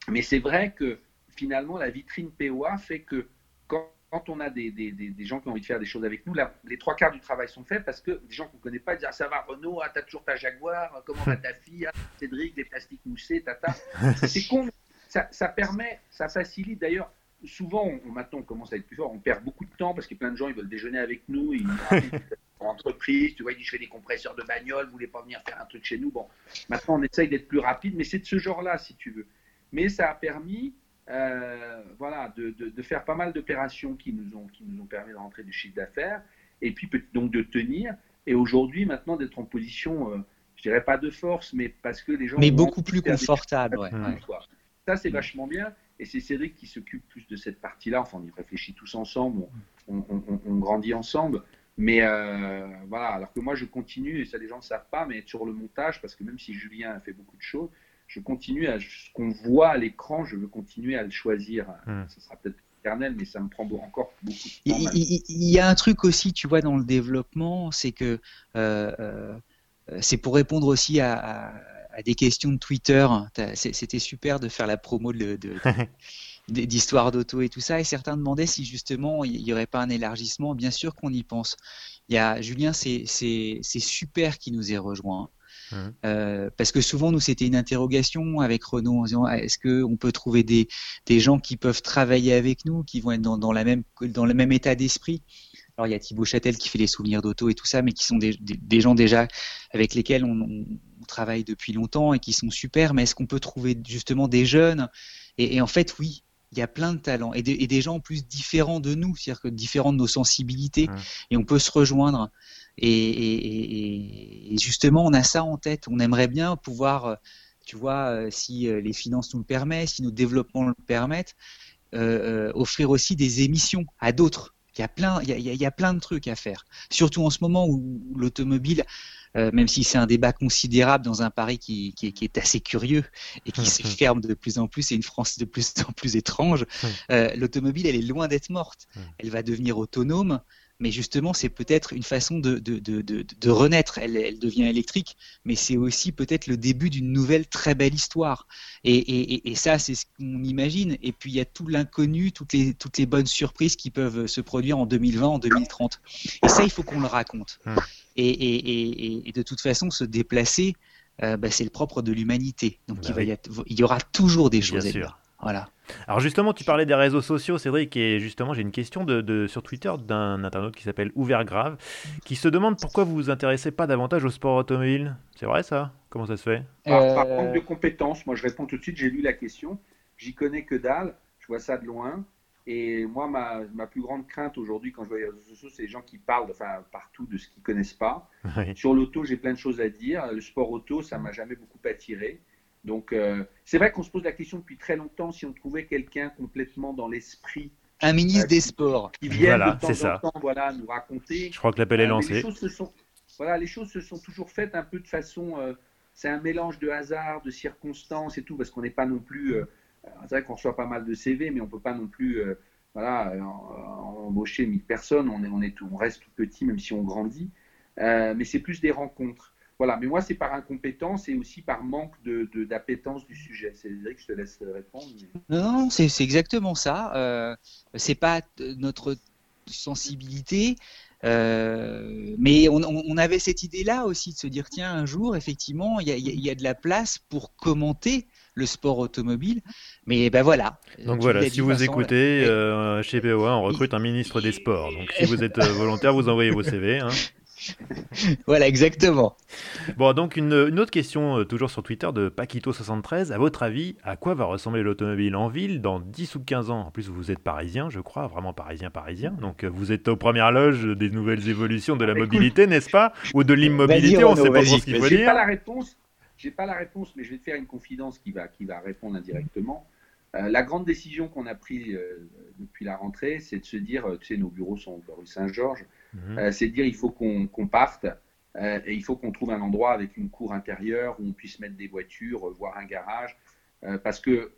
Mais c'est vrai que finalement, la vitrine POA fait que quand, on a des, gens qui ont envie de faire des choses avec nous, les trois quarts du travail sont faits parce que des gens qu'on ne connaît pas disent ah, Ça va, Renault, ah, t'as toujours ta Jaguar, comment va ta fille, ah, Cédric, des plastiques moussés, tata. C'est con, ça, permet, ça facilite d'ailleurs. Souvent, on, maintenant, on commence à être plus fort, on perd beaucoup de temps parce que plein de gens ils veulent déjeuner avec nous, ils entreprise, tu vois, il dit je fais des compresseurs de bagnole, vous voulez pas venir faire un truc chez nous? Bon, maintenant on essaye d'être plus rapide, mais c'est de ce genre-là si tu veux. Mais ça a permis, euh, voilà, de, de, faire pas mal d'opérations qui nous ont qui nous ont permis de rentrer du chiffre d'affaires et puis donc de tenir. Et aujourd'hui, maintenant, d'être en position, euh, je dirais pas de force, mais parce que les gens. Mais beaucoup plus confortable. Ouais. Ça, c'est vachement bien. Et c'est Cédric qui s'occupe plus de cette partie-là. Enfin, on y réfléchit tous ensemble, on, on, grandit ensemble. Mais euh, voilà, alors que moi, je continue, et ça les gens ne savent pas, mais être sur le montage, parce que même si Julien a fait beaucoup de choses, je continue à ce qu'on voit à l'écran, je veux continuer à le choisir. Hmm. Ça sera peut-être éternel, mais ça me prend encore beaucoup de temps. Il, y a un truc aussi, tu vois, dans le développement, c'est que euh, euh, c'est pour répondre aussi à, des questions de Twitter. C'était super de faire la promo de, d'histoire d'auto et tout ça. Et certains demandaient si justement il n'y aurait pas un élargissement. Bien sûr qu'on y pense. Il y a Julien, c'est super qui nous ait rejoint. Mmh. Euh, parce que souvent, nous, c'était une interrogation avec Renaud en disant est-ce qu'on peut trouver des, des gens qui peuvent travailler avec nous, qui vont être dans, dans la même, dans le même état d'esprit? Alors il y a Thibaut Châtel qui fait les souvenirs d'auto et tout ça, mais qui sont des, des, gens déjà avec lesquels on, on, travaille depuis longtemps et qui sont super. Mais est-ce qu'on peut trouver justement des jeunes? Et, et, en fait, oui, il y a plein de talents et, des gens en plus différents de nous, c'est-à-dire que différents de nos sensibilités, et on peut se rejoindre. Et, justement, on a ça en tête. On aimerait bien pouvoir, euh, tu vois, euh, si euh, les finances nous le permettent, si nos développements le permettent, offrir aussi des émissions à d'autres. Il y a plein, il y a, plein de trucs à faire. Surtout en ce moment où l'automobile euh, même si c'est un débat considérable dans un Paris qui, qui, qui est assez curieux et qui se ferme de plus en plus, et une France de plus en plus étrange, euh, l'automobile, elle est loin d'être morte. Elle va devenir autonome, mais justement, c'est peut-être une façon de, de, de, de renaître. Elle, elle, devient électrique, mais c'est aussi peut-être le début d'une nouvelle très belle histoire. Et, et, et ça, c'est ce qu'on imagine. Et puis, il y a tout l'inconnu, toutes les, toutes les bonnes surprises qui peuvent se produire en 2020, en 2030. Et ça, il faut qu'on le raconte. Et, de toute façon, se déplacer, euh, bah, c'est le propre de l'humanité. Donc, bah il, il, y aura toujours des choses à dire. Voilà. Alors justement, tu parlais des réseaux sociaux, Cédric, et justement, j'ai une question de, sur Twitter d'un internaute qui s'appelle Ouvert Grave, qui se demande pourquoi vous vous intéressez pas davantage au sport automobile. C'est vrai ça? Comment ça se fait? Par, manque de compétences, moi je réponds tout de suite, j'ai lu la question, j'y connais que dalle, je vois ça de loin. Et moi, ma, ma plus grande crainte aujourd'hui quand je vois les réseaux sociaux, c'est les gens qui parlent enfin, partout de ce qu'ils connaissent pas. Sur l'auto, j'ai plein de choses à dire. Le sport auto, ça m'a jamais beaucoup attiré. Donc, euh, c'est vrai qu'on se pose la question depuis très longtemps si on trouvait quelqu'un complètement dans l'esprit. Un ministre des Sports. Qui vient de temps en temps voilà, nous raconter. Je crois que l'appel est euh, lancé. Les choses, se sont, voilà, les choses se sont toujours faites un peu de façon. Euh, c'est un mélange de hasard, de circonstances et tout, parce qu'on n'est pas non plus. c'est vrai qu'on reçoit pas mal de CV, mais on ne peut pas non plus voilà, embaucher 1000 personnes. On, est, on, est on reste tout petit, même si on grandit. mais c'est plus des rencontres. Voilà, mais moi, c'est par incompétence et aussi par manque d'appétence de, du sujet. Cédric, je te laisse répondre. Non, non c'est exactement ça. Euh, c'est pas notre sensibilité. Euh, mais on, avait cette idée-là aussi de se dire tiens un jour effectivement il y, a, de la place pour commenter le sport automobile mais ben voilà donc voilà si vous écoutez euh, chez POA on recrute un ministre des sports donc si vous êtes euh, volontaire vous envoyez vos CV hein. voilà, exactement. Bon, donc une, autre question, euh, toujours sur Twitter, de Paquito73. À votre avis, à quoi va ressembler l'automobile en ville dans 10 ou 15 ans? En plus, vous êtes parisien, je crois, vraiment parisien, parisien. Donc, euh, vous êtes aux premières loges des nouvelles évolutions de la bah, mobilité, n'est-ce pas? Ou de l'immobilité, on ne sait pas trop ce qu'il faut dire. pas la réponse. J'ai pas la réponse, mais je vais te faire une confidence qui va, qui va répondre indirectement. Euh, la grande décision qu'on a prise depuis la rentrée, c'est de se dire, tu sais, nos bureaux sont rue Saint-Georges, Mhm. Euh, c'est de dire il faut qu'on parte euh, et il faut qu'on trouve un endroit avec une cour intérieure où on puisse mettre des voitures, euh, voire un garage, parce que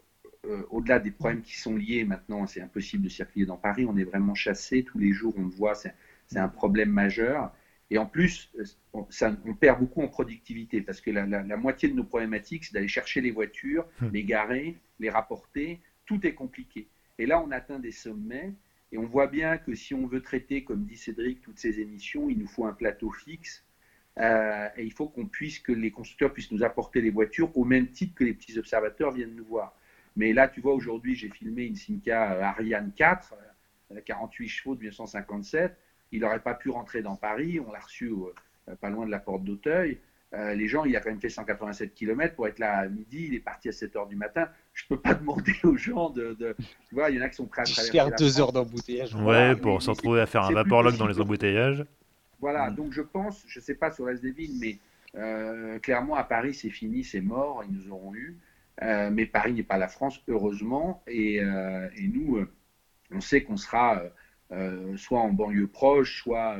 au-delà des problèmes qui sont liés maintenant, c'est impossible de circuler dans Paris, on est vraiment chassé tous les jours, on le voit, c'est un problème majeur. Et en plus, on, ça, on, perd beaucoup en productivité parce que la, la, moitié de nos problématiques, c'est d'aller chercher les voitures, hmm. les garer, les rapporter. Tout est compliqué. Et là, on atteint des sommets et on voit bien que si on veut traiter, comme dit Cédric, toutes ces émissions, il nous faut un plateau fixe. Euh, et il faut qu'on puisse, que les constructeurs puissent nous apporter les voitures au même titre que les petits observateurs viennent nous voir. Mais là, tu vois, aujourd'hui, j'ai filmé une Simca euh, Ariane 4, 48 euh, chevaux de 1957. Il n'aurait pas pu rentrer dans Paris. On l'a reçu pas loin de la porte d'Auteuil. les gens, il a quand même fait 187 km pour être là à midi. Il est parti à 7 heures du matin. Je peux pas demander aux gens de, tu vois, il y en a qui sont prêts à traverser. Faire deux heures d'embouteillage. Ouais, pour se retrouver à faire un vaporlock dans les embouteillages. Voilà, mm. donc je pense, je sais pas sur le reste des villes, mais euh, clairement à Paris c'est fini, c'est mort, ils nous auront eu. Euh, mais Paris n'est pas la France, heureusement, et, euh, et nous, on sait qu'on sera soit en banlieue proche, soit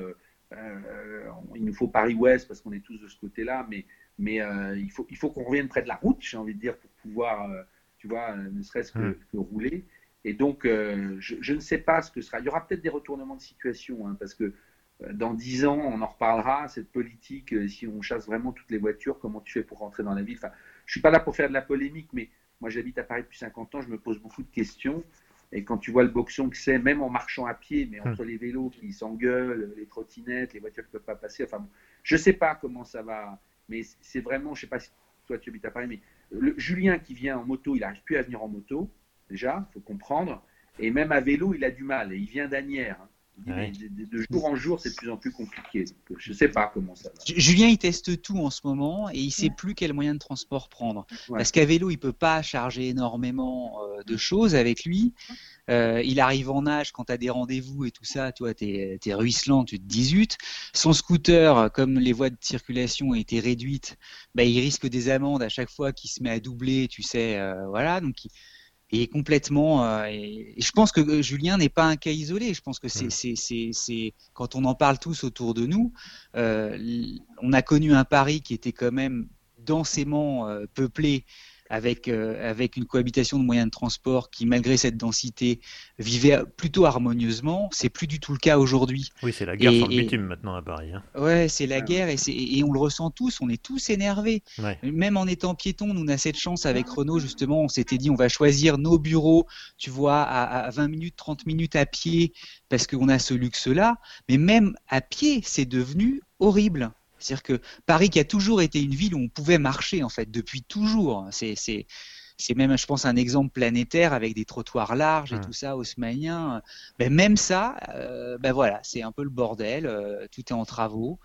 il nous faut Paris-Ouest parce qu'on est tous de ce côté-là, mais mais il faut il faut qu'on revienne près de la route, j'ai envie de dire, pour pouvoir tu vois, ne serait-ce que, hmm. rouler. Et donc, euh, je, ne sais pas ce que sera. Il y aura peut-être des retournements de situation, hein, parce que euh, dans dix ans, on en reparlera, cette politique, euh, si on chasse vraiment toutes les voitures, comment tu fais pour rentrer dans la ville? Enfin, Je ne suis pas là pour faire de la polémique, mais moi j'habite à Paris depuis 50 ans, je me pose beaucoup de questions. Et quand tu vois le boxon que c'est, même en marchant à pied, mais entre hmm. les vélos qui s'engueulent, les trottinettes, les voitures qui ne peuvent pas passer, enfin, je ne sais pas comment ça va, mais c'est vraiment, je ne sais pas si toi tu habites à Paris, mais Julien qui vient en moto, il n'arrive plus à venir en moto, déjà, il faut comprendre. Et même à vélo, il a du mal. Et il vient d'Anières. Hein. De, jour en jour, c'est de plus en plus compliqué. je ne sais pas comment ça va. Julien, il teste tout en ce moment et il ne sait plus quel moyen de transport prendre. Parce qu'à vélo, il ne peut pas charger énormément euh, de choses avec lui. Euh, il arrive en nage quand tu as des rendez-vous et tout ça. Toi, tu es, ruisselant, tu te 18. Son scooter, comme les voies de circulation ont été réduites, bah, il risque des amendes à chaque fois qu'il se met à doubler, tu sais. Euh, voilà. Donc, il, et complètement. Euh, et, je pense que euh, Julien n'est pas un cas isolé. Je pense que c'est, c'est, c'est, c'est quand on en parle tous autour de nous, euh, on a connu un Paris qui était quand même densément peuplé avec, euh, avec une cohabitation de moyens de transport qui, malgré cette densité, vivait plutôt harmonieusement. C'est plus du tout le cas aujourd'hui. Oui, c'est la guerre sur le bitume maintenant à Paris. Hein. Ouais, c'est la guerre et, et, on le ressent tous. On est tous énervés. Même en étant piéton, nous on a cette chance avec Renault justement. On s'était dit on va choisir nos bureaux, tu vois, à, à 20 minutes, 30 minutes à pied parce qu'on a ce luxe-là. Mais même à pied, c'est devenu horrible. C'est-à-dire que Paris, qui a toujours été une ville où on pouvait marcher, en fait, depuis toujours, c'est, c'est, c'est même, je pense, un exemple planétaire avec des trottoirs larges et tout ça, haussmanien. Ben, même ça, euh, ben voilà, c'est un peu le bordel, euh, tout est en travaux.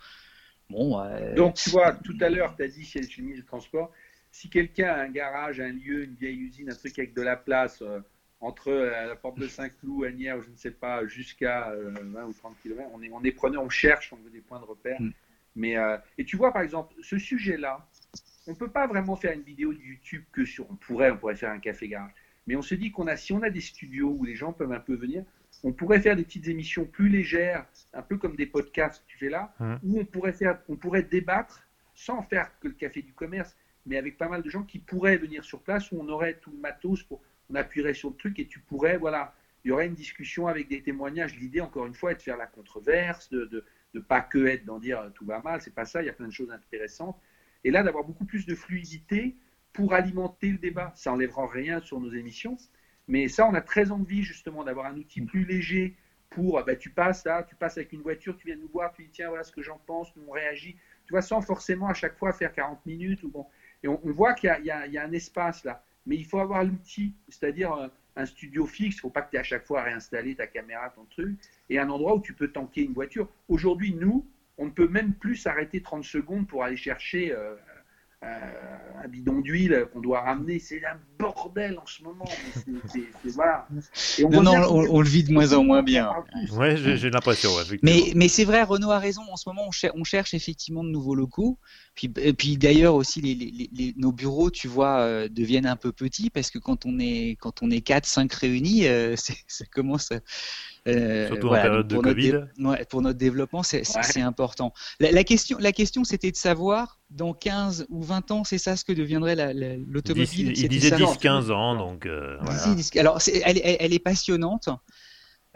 Bon, euh, Donc, tu vois, tout à l'heure, tu as dit chez le ministre du Transport, si quelqu'un a un garage, un lieu, une vieille usine, un truc avec de la place entre la porte de Saint-Cloud, Agnières, je ne sais pas, jusqu'à 20 ou 30 km, on est, on est preneur, on cherche, on veut des points de repère. Mm. Mais, euh, et tu vois, par exemple, ce sujet-là, on ne peut pas vraiment faire une vidéo de YouTube que sur. On pourrait, on pourrait faire un café garage. Mais on se dit qu'on a, si on a des studios où les gens peuvent un peu venir, on pourrait faire des petites émissions plus légères, un peu comme des podcasts que tu fais là, mmh. où on pourrait faire, on pourrait débattre sans faire que le café du commerce, mais avec pas mal de gens qui pourraient venir sur place où on aurait tout le matos pour, on appuierait sur le truc et tu pourrais, voilà, il y aurait une discussion avec des témoignages. L'idée, encore une fois, est de faire la controverse, de de pas que être dans dire tout va mal, c'est pas ça, il y a plein de choses intéressantes. Et là, d'avoir beaucoup plus de fluidité pour alimenter le débat. Ça n'enlèvera rien sur nos émissions, mais ça, on a très envie justement d'avoir un outil plus léger pour, bah, tu passes là, tu passes avec une voiture, tu viens nous voir, tu dis tiens, voilà ce que j'en pense, nous on réagit. Tu vois, sans forcément à chaque fois faire 40 minutes. Ou bon. Et on, voit qu'il y, y, a un espace là, mais il faut avoir l'outil, c'est-à-dire euh, un studio fixe, il ne faut pas que tu aies à chaque fois à réinstaller ta caméra, ton truc, et un endroit où tu peux tanker une voiture. Aujourd'hui, nous, on ne peut même plus s'arrêter 30 secondes pour aller chercher euh, euh, un bidon d'huile qu'on doit ramener. C'est un bordel en ce moment. on non, non, on, le vit de moins en moins bien. Ouais, j'ai l'impression. mais mais c'est vrai, Renault a raison. En ce moment, on, cherche effectivement de nouveaux locaux. Puis, et puis d'ailleurs aussi, les, nos bureaux, tu vois, euh, deviennent un peu petits parce que quand on est quand on est 4, 5 réunis, euh, ça commence. Euh, Surtout en période de Covid. pour notre développement, c'est important. La, question, la question c'était de savoir dans 15 ou 20 ans, c'est ça ce que deviendrait l'automobile Il, disait 10-15 ans, donc. Euh, alors, elle, elle, est passionnante.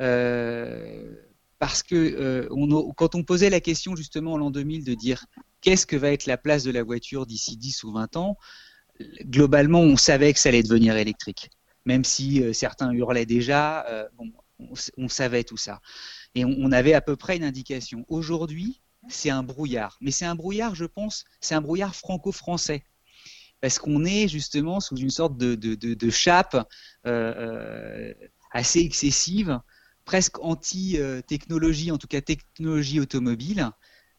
Euh, parce que on, quand on posait la question justement en l'an 2000 de dire qu'est-ce que va être la place de la voiture d'ici 10 ou 20 ans, globalement on savait que ça allait devenir électrique. Même si certains hurlaient déjà, bon, on, savait tout ça. Et on, avait à peu près une indication. Aujourd'hui, c'est un brouillard. Mais c'est un brouillard, je pense, c'est un brouillard franco-français. Parce qu'on est justement sous une sorte de, chape euh, euh, assez excessive, presque anti-technologie, en tout cas technologie automobile.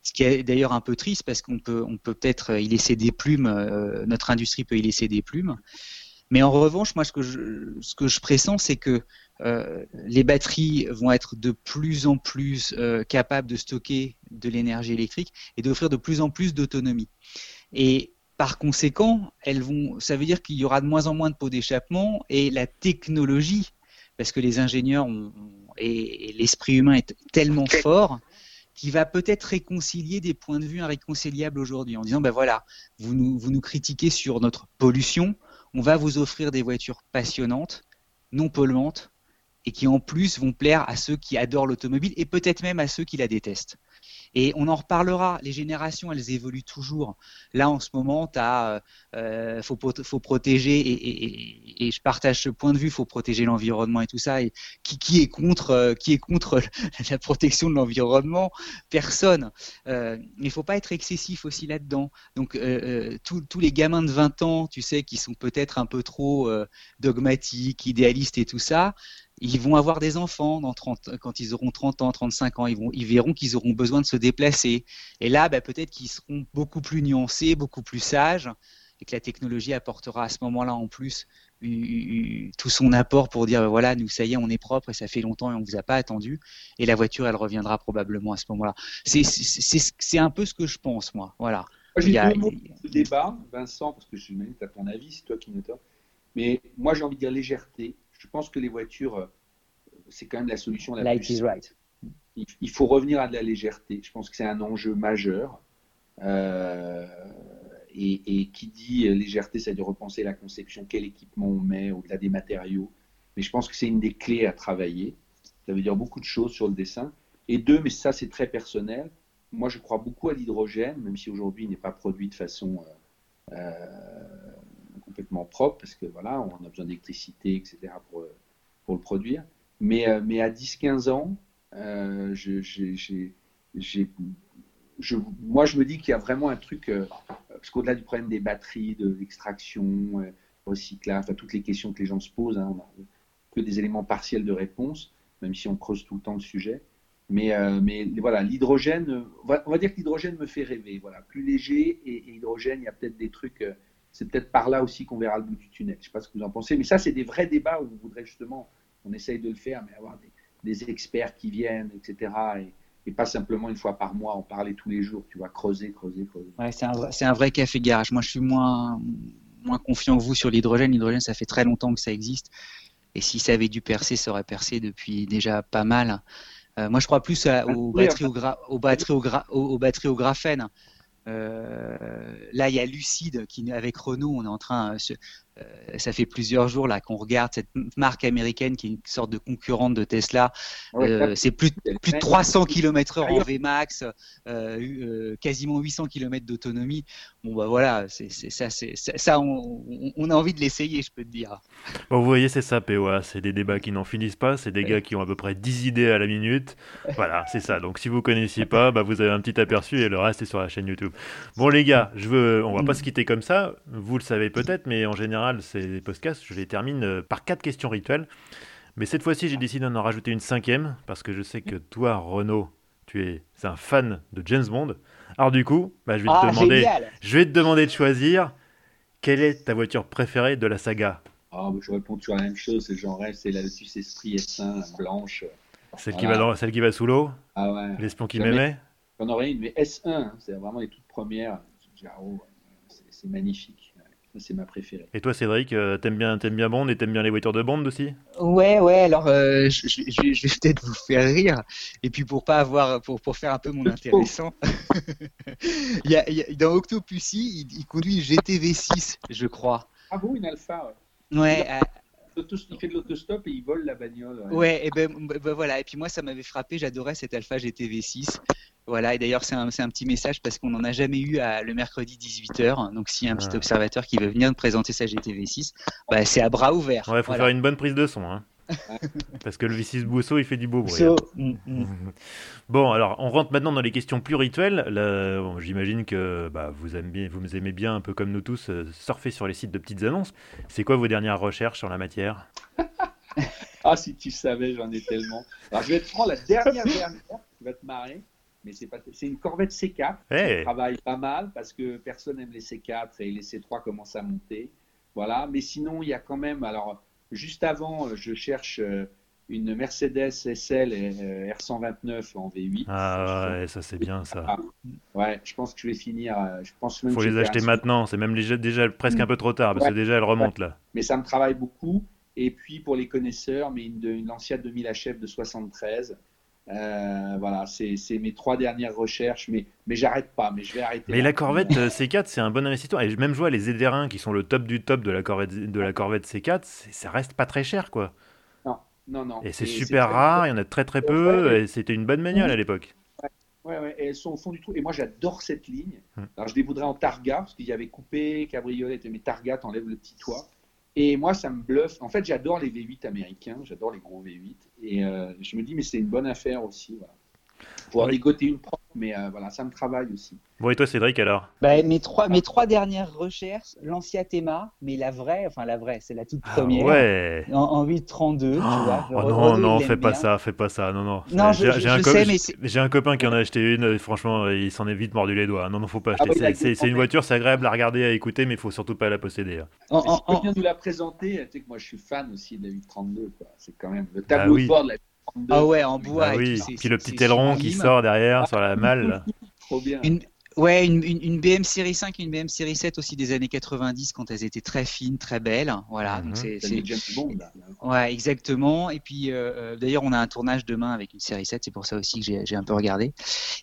Ce qui est d'ailleurs un peu triste parce qu'on peut, on peut peut-être y laisser des plumes, euh, notre industrie peut y laisser des plumes. Mais en revanche, moi, ce que je, ce que je pressens, c'est que euh, les batteries vont être de plus en plus euh, capables de stocker de l'énergie électrique et d'offrir de plus en plus d'autonomie. Et par conséquent, elles vont, ça veut dire qu'il y aura de moins en moins de pots d'échappement et la technologie, parce que les ingénieurs ont, et, l'esprit humain est tellement fort qui va peut-être réconcilier des points de vue irréconciliables aujourd'hui en disant ben voilà, vous nous, vous nous critiquez sur notre pollution, on va vous offrir des voitures passionnantes, non polluantes, et qui en plus vont plaire à ceux qui adorent l'automobile et peut-être même à ceux qui la détestent. Et on en reparlera. Les générations, elles évoluent toujours. Là, en ce moment, il euh, euh, faut, faut protéger et, et, je partage ce point de vue. Faut protéger l'environnement et tout ça. Et qui, qui est contre, euh, qui est contre la protection de l'environnement? Personne. Euh, il faut pas être excessif aussi là-dedans. Donc, euh, tous les gamins de 20 ans, tu sais, qui sont peut-être un peu trop dogmatiques, idéalistes et tout ça, ils vont avoir des enfants dans 30, quand ils auront 30 ans, 35 ans, ils, vont, ils verront qu'ils auront besoin de se déplacer. Et là, bah, peut-être qu'ils seront beaucoup plus nuancés, beaucoup plus sages, et que la technologie apportera à ce moment-là en plus tout son apport pour dire voilà, nous, ça y est, on est propre et ça fait longtemps et on ne vous a pas attendu. Et la voiture, elle reviendra probablement à ce moment-là. C'est un peu ce que je pense, moi. Voilà. J'ai mots de débat, Vincent, parce que je me tu as ton avis, c'est toi qui me Mais moi, j'ai envie de dire légèreté je pense que les voitures, euh, c'est quand même la solution la Light plus. Is right. Il, faut revenir à de la légèreté. Je pense que c'est un enjeu majeur. Euh, et, qui dit légèreté, ça veut dire repenser la conception, quel équipement on met au-delà des matériaux. Mais je pense que c'est une des clés à travailler. Ça veut dire beaucoup de choses sur le dessin. Et deux, mais ça c'est très personnel, moi je crois beaucoup à l'hydrogène, même si aujourd'hui il n'est pas produit de façon euh, complètement propre parce que voilà, on a besoin d'électricité, etc. pour, pour le produire. Mais, euh, mais à 10-15 ans, euh, je, je, moi je me dis qu'il y a vraiment un truc, euh, parce qu'au-delà du problème des batteries, de l'extraction, recyclage, enfin, toutes les questions que les gens se posent, hein, on n'a que des éléments partiels de réponse, même si on creuse tout le temps le sujet. Mais, mais voilà, l'hydrogène, on, va, dire que l'hydrogène me fait rêver. Voilà, plus léger et hydrogène, il y a peut-être des trucs c'est peut-être par là aussi qu'on verra le bout du tunnel. Je ne sais pas ce que vous en pensez, mais ça, c'est des vrais débats où on voudrait justement, on essaye de le faire, mais avoir des, experts qui viennent, etc. Et, pas simplement une fois par mois, en parler tous les jours, tu vois, creuser, creuser, creuser. Ouais, c'est un, vrai, un vrai café garage. Moi, je suis moins, moins confiant que vous sur l'hydrogène. L'hydrogène, ça fait très longtemps que ça existe. Et si ça avait dû percer, ça aurait percé depuis déjà pas mal. Euh, moi, je crois plus aux, batteries au, aux, batteries au, aux batteries au graphène. Euh, là, il y a Lucide qui, avec Renault, on est en train, euh, ça fait plusieurs jours là qu'on regarde cette marque américaine qui est une sorte de concurrente de Tesla. Euh, c'est plus, plus de 300 km/h en Vmax, euh, quasiment 800 km d'autonomie. Bon bah voilà, c'est ça, ça, on, a envie de l'essayer, je peux te dire. Bon, vous voyez, c'est ça, POA. C'est des débats qui n'en finissent pas. C'est des gars qui ont à peu près 10 idées à la minute. Voilà, c'est ça. Donc si vous connaissiez pas, bah, vous avez un petit aperçu et le reste est sur la chaîne YouTube. Bon les gars, je veux, on va pas se quitter comme ça. Vous le savez peut-être, mais en général ces podcasts, je les termine euh, par quatre questions rituelles. Mais cette fois-ci, j'ai décidé d'en rajouter une cinquième, parce que je sais que toi, Renaud, tu es un fan de James Bond. Alors du coup, bah, je, vais te ah, demander, je vais te demander de choisir quelle est ta voiture préférée de la saga ah, Je réponds toujours la même chose, c'est genre c'est la Lotus Esprit S1 blanche. Celle, qui va celle qui va sous l'eau Ah ouais. L'espion qui m'aimait J'en aurais une, mais S1, hein, c'est vraiment les toutes premières. Oh, c'est magnifique c'est ma préférée. Et toi, Cédric, euh, t'aimes bien, aimes bien Bond et t'aimes bien les voitures de Bond aussi? Ouais, ouais. Alors, euh, je, vais peut-être vous faire rire. Et puis pour pas avoir, pour, pour faire un peu mon intéressant, il, y a, dans Octopussy, il, conduit une GTV 6, je crois. Ah bon, une Alpha. Ouais. ouais il fait de l'autostop et il vole la bagnole. Ouais, et ben, ben, voilà. Et puis moi, ça m'avait frappé. J'adorais cette Alpha GTV 6. Voilà, et d'ailleurs, c'est un, un, petit message parce qu'on n'en a jamais eu à, le mercredi 18h. Donc, s'il y a un petit observateur qui veut venir présenter sa GTV6, bah, c'est à bras ouverts. Ouais, il faut faire une bonne prise de son. Hein. Parce que le V6 Bousseau, il fait du beau bruit. Hein. Mm, mm. Bon, alors, on rentre maintenant dans les questions plus rituelles. J'imagine que bah, vous, aimez bien, vous aimez bien, un peu comme nous tous, euh, surfer sur les sites de petites annonces. C'est quoi vos dernières recherches sur la matière? Ah, si tu savais, j'en ai tellement. Alors, je vais te prendre la dernière dernière qui va te marrer mais c'est pas une Corvette C4 qui travaille pas mal parce que personne n'aime les C4 et les C3 commencent à monter. Voilà, mais sinon, il y a quand même. Alors, juste avant, je cherche une Mercedes SL R129 en V8. Ah ouais, ça c'est bien ça. Ah, ouais, je pense que je vais finir. Je pense même Faut les acheter maintenant, c'est même déjà, déjà presque un peu trop tard parce que déjà elle remonte là. Mais ça me travaille beaucoup. Et puis pour les connaisseurs, mais une, une Lancia 2000 HF de 73. Euh, voilà, c'est mes trois dernières recherches, mais, mais j'arrête pas, mais je vais arrêter. Mais la Corvette euh, C4, c'est un bon investissement. Et même je vois les ED1 qui sont le top du top de la Corvette, de la Corvette C4, ça reste pas très cher, quoi. Non, non, non. Et c'est super rare, il y en a très très peu, et c'était une bonne manuelle à l'époque. Ouais, ouais, et elles sont au fond du trou. Et moi, j'adore cette ligne. Hum. Alors, je les voudrais en Targa, parce qu'il y avait coupé, cabriolet, mais Targa, t'enlèves le petit toit. Et moi, ça me bluffe. En fait, j'adore les V8 américains, j'adore les gros V8. Et euh, je me dis, mais c'est une bonne affaire aussi. Voilà. Pour dégoter une propre, mais euh, voilà, ça me travaille aussi. Bon, et toi, Cédric, alors? Bah, mes, trois, mes trois dernières recherches, l'ancien Théma, mais la vraie, enfin la vraie, c'est la toute ah première. ouais. En, en 832, tu vois. Oh non, non, fais pas ça, fais pas ça, non, non. Non, j'ai un, j'ai un copain qui en a acheté une, franchement, il s'en est vite mordu les doigts. Non, non, faut pas ah acheter. c'est une voiture, c'est agréable à regarder, à écouter, mais il faut surtout pas la posséder. Hein. En, en, si nous la présenter, tu sais que moi je suis fan aussi de la 832, C'est quand même le tableau de bord de la ah ouais, en bois. Bah oui. Puis le petit aileron qui sort derrière sur la malle. Trop bien. Ouais, une, une, BM série 5 et une BM série 7 aussi des années 90 quand elles étaient très fines, très belles. Voilà, donc mhm. c'est bon. Ouais, exactement. Et puis euh, euh, d'ailleurs, on a un tournage demain avec une série 7, c'est pour ça aussi que j'ai un peu regardé.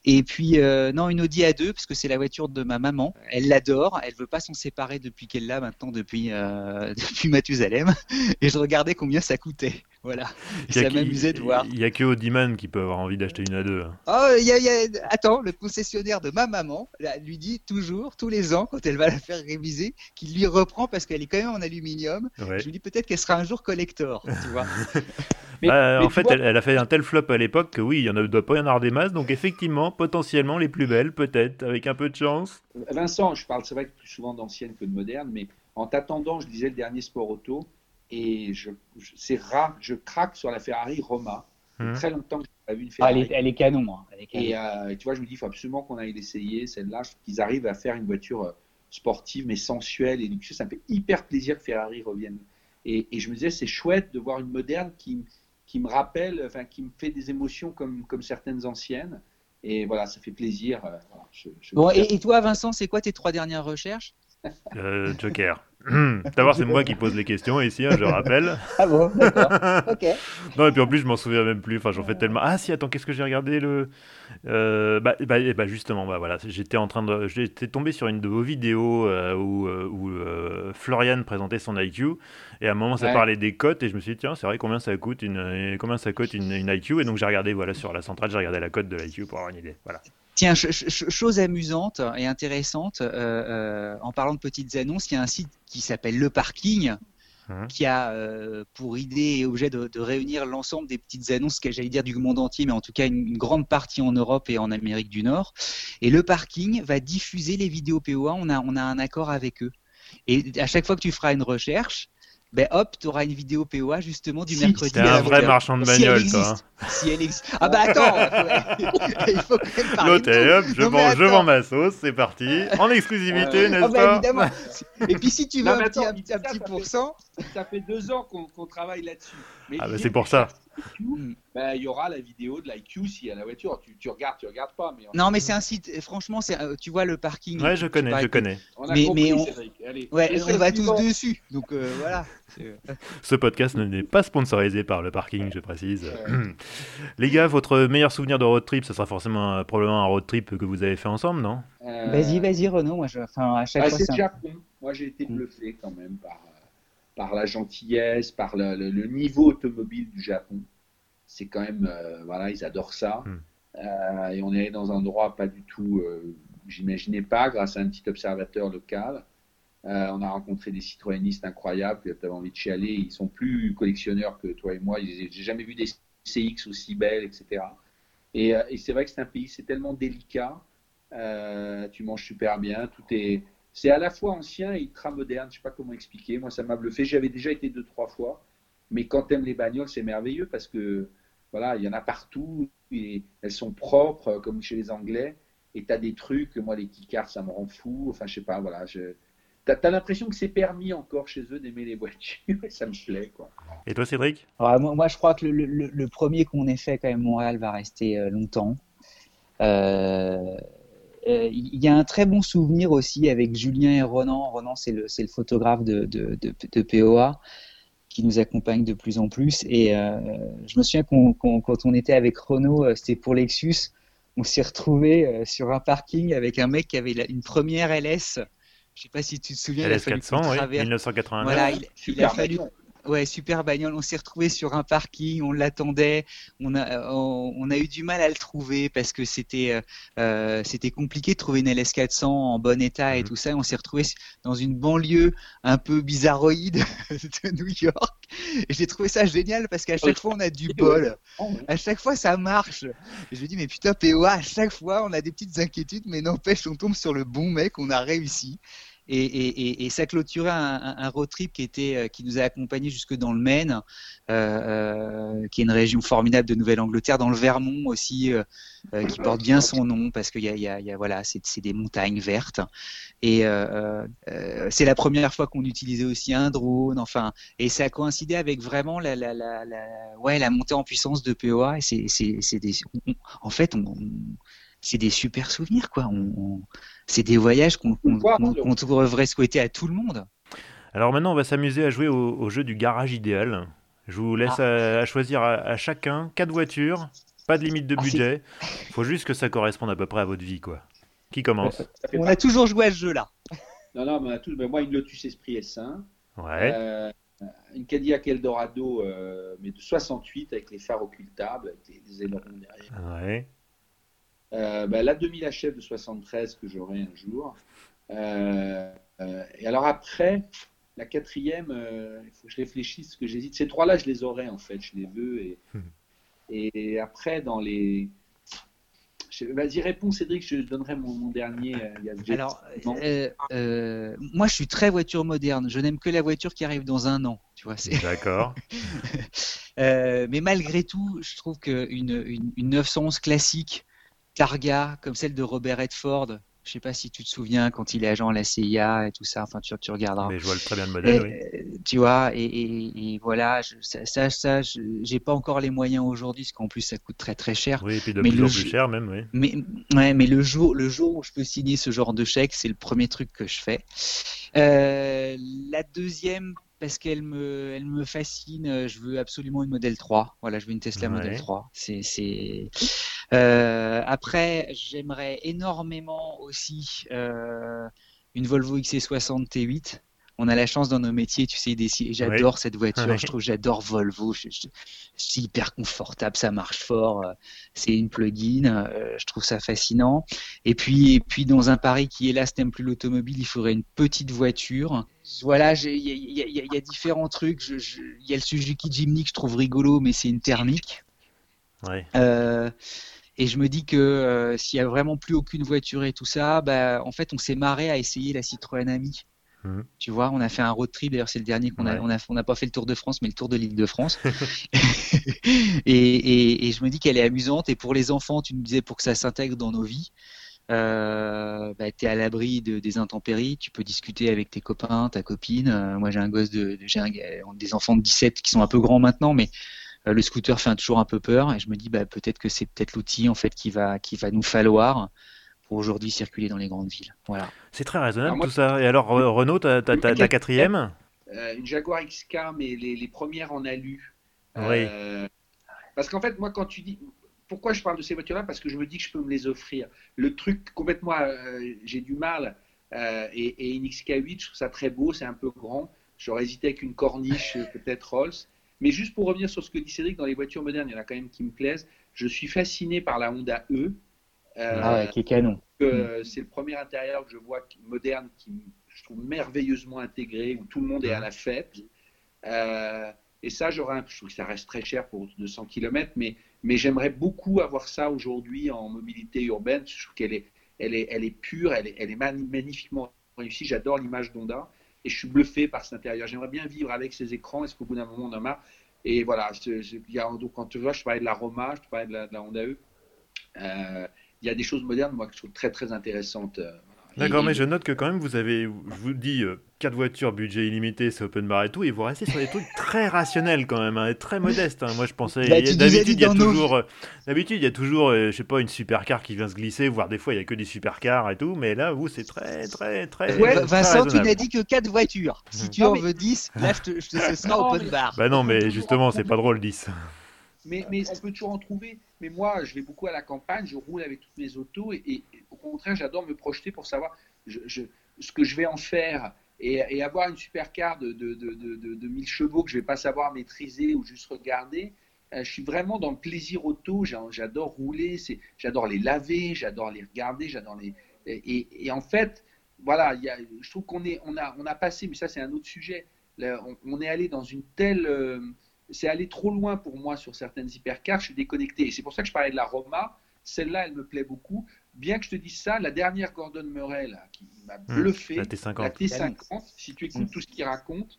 Et puis euh, non, une Audi A2 parce que c'est la voiture de ma maman. Elle l'adore, elle veut pas s'en séparer depuis qu'elle l'a maintenant depuis depuis Mathusalem. Et je regardais combien ça coûtait. Voilà. ça m'amusait de voir. Il n'y a que Audiman qui peut avoir envie d'acheter une A2. Hein. Oh, y a, y a... Attends, le concessionnaire de ma maman lui dit toujours, tous les ans, quand elle va la faire réviser, qu'il lui reprend parce qu'elle est quand même en aluminium. Je lui dis peut-être qu'elle sera un jour collector. tu vois. Bah, en fait, elle, a fait un tel flop à l'époque que oui, il ne doit pas y en avoir des masses. Donc effectivement, potentiellement les plus belles, peut-être, avec un peu de chance. Vincent, je parle, c'est vrai que plus souvent d'anciennes que de modernes, mais en t'attendant, je disais le dernier sport auto et je, c'est rare, je craque sur la Ferrari Roma. Hum. Très longtemps que je n'ai pas vu une Ferrari. Ah, elle, est, canon. Hein. Et euh, tu vois, je me dis, il faut absolument qu'on aille l'essayer, celle-là, qu'ils arrivent à faire une voiture euh, sportive mais sensuelle et luxueuse. Ça me fait hyper plaisir que Ferrari revienne. Et, et je me disais, c'est chouette de voir une moderne qui, qui me rappelle, enfin, qui me fait des émotions comme, comme certaines anciennes. Et voilà, ça fait plaisir. Euh, bon, et, et, toi, Vincent, c'est quoi tes trois dernières recherches? Joker. D'abord, c'est moi qui pose les questions ici, hein, je rappelle. ah bon, d'accord. Ok. non, et puis en plus, je m'en souviens même plus. Enfin, j'en fais tellement. Ah, si, attends, qu'est-ce que j'ai regardé le. Euh, bah, bah, bah, justement, bah, voilà, j'étais en train de. J'étais tombé sur une de vos vidéos euh, où, euh, Florian présentait son IQ. Et à un moment, ça parlait des cotes. Et je me suis dit, tiens, c'est vrai, combien ça coûte une, combien ça coûte une, une IQ Et donc, j'ai regardé, voilà, sur la centrale, j'ai regardé la cote de l'IQ pour avoir une idée. Voilà. Tiens, chose amusante et intéressante, euh, euh, en parlant de petites annonces, il y a un site qui s'appelle Le Parking, hein. qui a euh, pour idée et objet de, réunir l'ensemble des petites annonces, que j'allais dire du monde entier, mais en tout cas une, grande partie en Europe et en Amérique du Nord. Et le parking va diffuser les vidéos POA. On a, on a un accord avec eux. Et à chaque fois que tu feras une recherche, ben hop, tu auras une vidéo POA justement du mercredi. T'es un vrai marchand de bagnole, si toi. Hein. Si elle existe. Ah bah attends, il faut quand même parler. L'autre, hop, je, vends, je vends ma sauce, c'est parti. En exclusivité, euh, n'est-ce ah bah, pas évidemment. Et puis si tu veux un, petit, un, petit, pourcent. Ça fait deux ans qu'on travaille là-dessus. Ah bah c'est pour ça. Hmm. Ben, il y aura la vidéo de l'IQ s'il y a la voiture. Tu, tu, regardes, tu regardes pas. Mais Non, mais c'est un site. Franchement, c'est, euh, tu vois le parking. Ouais, je connais, je connais. On a mais, compris, on... Allez, ouais, on va tous dessus. Donc euh, voilà. Ce podcast n'est pas sponsorisé par le parking, je précise. Les gars, votre meilleur souvenir de road trip, ce sera forcément euh, probablement un road trip que vous avez fait ensemble, non? Vas-y, vas-y, Renaud. Moi, je... enfin, à chaque ah, fois, c'est Japon. Moi, j'ai été hmm. bluffé quand même par par la gentillesse, par le, niveau automobile du Japon. C'est quand même, euh, voilà, ils adorent ça. Hmm. Euh, et on est dans un endroit pas du tout, euh, j'imaginais pas, grâce à un petit observateur local. on a rencontré des citoyennistes incroyables, tu avais envie de chialer. Ils sont plus collectionneurs que toi et moi. J'ai jamais vu des CX aussi belles, etc. Et, et c'est vrai que c'est un pays, c'est tellement délicat. tu manges super bien, tout est, c'est à la fois ancien et ultra moderne. Je ne sais pas comment expliquer. Moi, ça m'a bluffé. J'y avais déjà été deux, trois fois. Mais quand tu aimes les bagnoles, c'est merveilleux parce que voilà, il y en a partout. Et elles sont propres, comme chez les Anglais. Et tu as des trucs, moi, les keycards, ça me rend fou. Enfin, je sais pas, voilà. Tu as, l'impression que c'est permis encore chez eux d'aimer les voitures et ça me plaît. Quoi. Et toi, Cédric? Moi, moi, je crois que le, le, premier qu'on ait fait, quand même, Montréal, va rester euh, longtemps. Euh, euh, il y a un très bon souvenir aussi avec Julien et Ronan. Ronan, c'est le, le, photographe de, de, de, POA qui nous accompagne de plus en plus. Et je me souviens qu'on, quand on était avec Renault, c'était pour Lexus, on s'est retrouvé sur un parking avec un mec qui avait une première LS je sais pas si tu te souviens. LS400, oui, 1989. Voilà, il, a fallu. Ouais, super bagnole. On s'est retrouvé sur un parking, on l'attendait. On a, on, a eu du mal à le trouver parce que c'était, euh, euh c'était compliqué de trouver une LS400 en bon état et mhm. tout ça. On s'est retrouvé dans une banlieue un peu bizarroïde de New York. Et j'ai trouvé ça génial parce qu'à chaque fois on a du bol. À chaque fois ça marche. Et je me dis mais putain POA, à chaque fois on a des petites inquiétudes, mais n'empêche on tombe sur le bon mec, on a réussi. Et, ça clôturait un, road trip qui, était, euh, qui nous a accompagnés jusque dans le Maine, euh, euh, qui est une région formidable de Nouvelle-Angleterre, dans le Vermont aussi, qui porte bien son nom parce qu'il y a, voilà, c'est des montagnes vertes. Et c'est la première fois qu'on utilisait aussi un drone. Enfin, et ça a coïncidé avec vraiment la, montée en puissance de POA. Et c'est, en fait, on c'est des super souvenirs, quoi. c'est des voyages qu'on devrait souhaiter à tout le monde. Alors maintenant, on va s'amuser à jouer au, jeu du garage idéal. Je vous laisse ah. à, choisir à, chacun quatre voitures, pas de limite de ah, budget. Il faut juste que ça corresponde à peu près à votre vie, quoi. Qui commence On a toujours joué à ce jeu-là. Non, non, mais tout... moi, une Lotus Esprit S1. Ouais. Euh, une Cadillac Eldorado, euh, mais de 68 avec les phares occultables, avec les ailerons derrière. Ouais. Euh, bah, la 2000 HF de 73 que j'aurai un jour. Euh, euh, et alors après, la quatrième, il faut que je réfléchisse, que j'hésite. Ces trois-là, je les aurai en fait, je les veux. Et, hmm. et après, dans les. Vas-y, réponds Cédric, je donnerai mon, dernier. Alors, moi je suis très voiture moderne. Je n'aime que la voiture qui arrive dans un an. Tu vois, D'accord. mais malgré tout, je trouve qu'une une, une 911 classique Targa, comme celle de Robert Redford. Je sais pas si tu te souviens quand il est agent à la CIA et tout ça. Enfin, tu, tu regarderas. Mais je vois très bien le modèle. oui. Euh, tu vois, et, voilà, ça, ça, ça j'ai pas encore les moyens aujourd'hui, parce qu'en plus ça coûte très très cher. Oui, et puis de plus en plus cher même, oui. Mais ouais, mais le jour, le jour où je peux signer ce genre de chèque, c'est le premier truc que je fais. Euh, la deuxième parce qu'elle me, elle me fascine. Je veux absolument une Model 3. Voilà, je veux une Tesla Model 3. C'est, c'est... Euh, après, j'aimerais énormément aussi euh, une Volvo XC60 T8 on a la chance dans nos métiers, tu sais, j'adore cette voiture, je trouve, j'adore Volvo, c'est hyper confortable, ça marche fort, euh, c'est une plug-in, euh, je trouve ça fascinant. Et puis, et puis dans un Paris qui, hélas, n'aime plus l'automobile, il faudrait une petite voiture. Voilà, il y, a différents trucs. Il y a le Suzuki Jimny que je trouve rigolo, mais c'est une thermique. Euh, et je me dis que s'il y a vraiment plus aucune voiture et tout ça, bah, en fait, on s'est marré à essayer la Citroën Ami. Mhm. Tu vois, on a fait un road trip. D'ailleurs, c'est le dernier qu'on a, on a. On n'a pas fait le Tour de France, mais le Tour de l'île de France. et, je me dis qu'elle est amusante. Et pour les enfants, tu me disais pour que ça s'intègre dans nos vies. Euh, bah, tu es à l'abri de, des intempéries, tu peux discuter avec tes copains, ta copine. Euh, moi, j'ai un gosse de, j'ai des enfants de 17 qui sont un peu grands maintenant, mais euh, le scooter fait toujours un peu peur. Et je me dis, bah, peut-être que c'est peut-être l'outil en fait qui va, qui va nous falloir aujourd'hui circuler dans les grandes villes. Voilà. C'est très raisonnable tout ça. Et alors Renault, ta, quatrième? Euh, Une Jaguar XK, mais les, premières en alu. Oui. Euh, parce qu'en fait, moi, quand tu dis, pourquoi je parle de ces voitures-là? Parce que je me dis que je peux me les offrir. Le truc complètement, euh, j'ai du mal. et, une XK8, je trouve ça très beau, c'est un peu grand. J'aurais hésité avec une corniche, peut-être Rolls. Mais juste pour revenir sur ce que dit Cédric, dans les voitures modernes, il y en a quand même qui me plaisent. Je suis fasciné par la Honda E. Euh, ah qui est canon. Mm. c'est le premier intérieur que je vois moderne qui je trouve merveilleusement intégré, où tout le monde est à la fête. Euh, et ça, j'aurais, je trouve que ça reste très cher pour 200 km, mais, mais j'aimerais beaucoup avoir ça aujourd'hui en mobilité urbaine. Je trouve qu'elle est, elle est, elle est pure, elle est, elle est magnifiquement réussie. J'adore l'image d'Honda et je suis bluffé par cet intérieur. J'aimerais bien vivre avec ces écrans. Est-ce qu'au bout d'un moment, on en a? Marre Et voilà, donc quand tu vois, je parlais de la Roma, je parlais de la, Honda E. Euh, il y a des choses modernes, moi, que je trouve très, très intéressantes. Euh, D'accord, mais je note que quand même vous avez, je vous dis, euh, quatre voitures, budget illimité, c'est open bar et tout, et vous restez sur des trucs très rationnels quand même, hein, très modestes. Hein. Moi je pensais, Bah, tu d'habitude il y a toujours, euh, d'habitude il y a toujours, euh, je sais pas, une supercar qui vient se glisser, voire des fois il y a que des supercars et tout, mais là vous c'est très très très. Ouais, très Vincent, tu n'as dit que 4 voitures. Si tu Non, en mais- veux 10, là, je te, je te- ce sera open bar. Bah non, mais justement en c'est pas drôle 10. Mais, mais on peut toujours en trouver. Mais moi, je vais beaucoup à la campagne, je roule avec toutes mes autos et, et au contraire, j'adore me projeter pour savoir je, je- ce que je vais en faire et, et avoir une supercar de, de, de, de, de- de 1000 chevaux que je vais pas savoir maîtriser ou juste regarder. Euh, je suis vraiment dans le plaisir auto. J'a- J'adore rouler, j'adore les laver, j'adore les regarder, j'adore les. Et, en fait, voilà, il y a, je trouve qu'on est, on a, on a passé, mais ça c'est un autre sujet. Là, on, on est allé dans une telle, euh, c'est allé trop loin pour moi sur certaines hypercars. Je suis déconnecté. Et c'est pour ça que je parlais de la Roma. Celle-là, elle me plaît beaucoup. Bien que je te dise ça, la dernière Gordon Murray là, qui m'a bluffé, la T50. la T50, si tu écoutes tout ce qu'il raconte,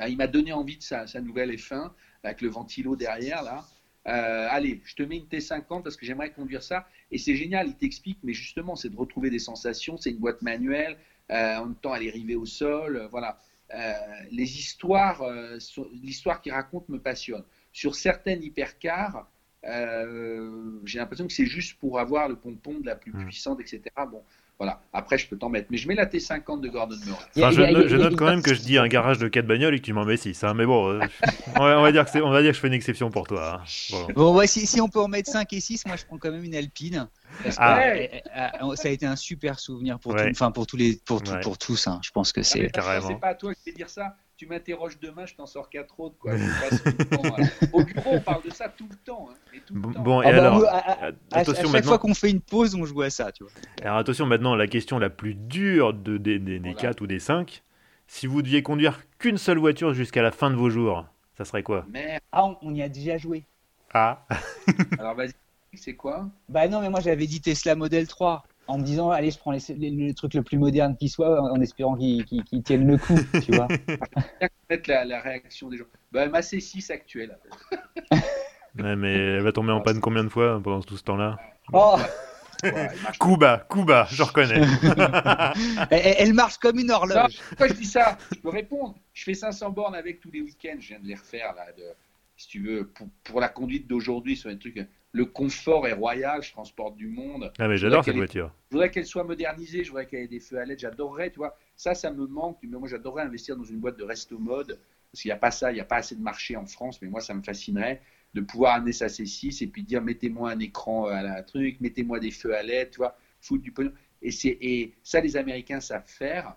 euh, il m'a donné envie de sa, sa nouvelle F1 avec le ventilo derrière là. Euh, allez, je te mets une T50 parce que j'aimerais conduire ça. Et c'est génial, il t'explique, mais justement, c'est de retrouver des sensations. C'est une boîte manuelle, euh, en même temps, elle est rivée au sol. euh, voilà. Euh, les histoires, euh, l'histoire qu'il raconte me passionne. Sur certaines hypercars, euh, j'ai l'impression que c'est juste pour avoir le pompon de la plus Mm. puissante, etc. Bon, voilà. Après, je peux t'en mettre. Mais je mets la T50 de Gordon Murray. Enfin, je, a- note- je a- a quand même que je dis un garage de 4 bagnoles et que tu m'en mets 6. Hein, mais bon, euh, on, va, on va dire que c'est- on va dire que je fais une exception pour toi. hein. Bon. Bon, ouais, si, si on peut en mettre 5 et 6, moi je prends quand même une Alpine. Parce que, Ah. euh, euh, ça a été un super souvenir pour, Ouais. tout- enfin, pour, tous les, pour, tout- Ouais. pour tous. hein. Je pense que Ah, c'est. C'est pas à toi que je vais dire ça. Tu m'interroges demain, je t'en sors quatre autres. Quoi. Temps, hein. Au bureau, on parle de ça tout le temps. hein, mais tout le Bon, temps. bon, et Ah bah, alors, à, à- chaque maintenant. fois qu'on fait une pause, on joue à ça. Tu vois. Alors attention maintenant, la question la plus dure de, des, des, des Voilà. 4 ou des 5. Si vous deviez conduire qu'une seule voiture jusqu'à la fin de vos jours, ça serait quoi? Merde. Ah, on, on y a déjà joué. Ah Alors vas-y, c'est quoi? Bah non, mais moi j'avais dit Tesla Model 3 en me disant allez, je prends les, les- le truc le plus moderne qui soit en espérant qu'il tienne le coup, tu vois. La, la réaction des gens. Bah, ma C6 actuelle. Ouais, mais elle va tomber en panne combien de fois pendant tout ce temps-là? Oh, Ouais, coup bas, je reconnais. elle, elle marche comme une horloge. pourquoi je dis ça? Je peux répondre. Je fais 500 bornes avec tous les week-ends. Je viens de les refaire, là, de, si tu veux, pour, pour la conduite d'aujourd'hui sur des trucs. Le confort est royal, je transporte du monde. Ah mais j'adore cette voiture. Je voudrais qu'elle soit modernisée, je voudrais qu'elle ait des feux à LED. J'adorerais, tu vois. Ça, ça me manque. Mais moi, j'adorerais investir dans une boîte de resto mode. Parce qu'il n'y a pas ça, il n'y a pas assez de marché en France. Mais moi, ça me fascinerait de pouvoir amener sa C6 et puis dire mettez-moi un écran à la truc, mettez-moi des feux à LED, tu vois, foutre du pognon. Et, et ça, les Américains savent faire.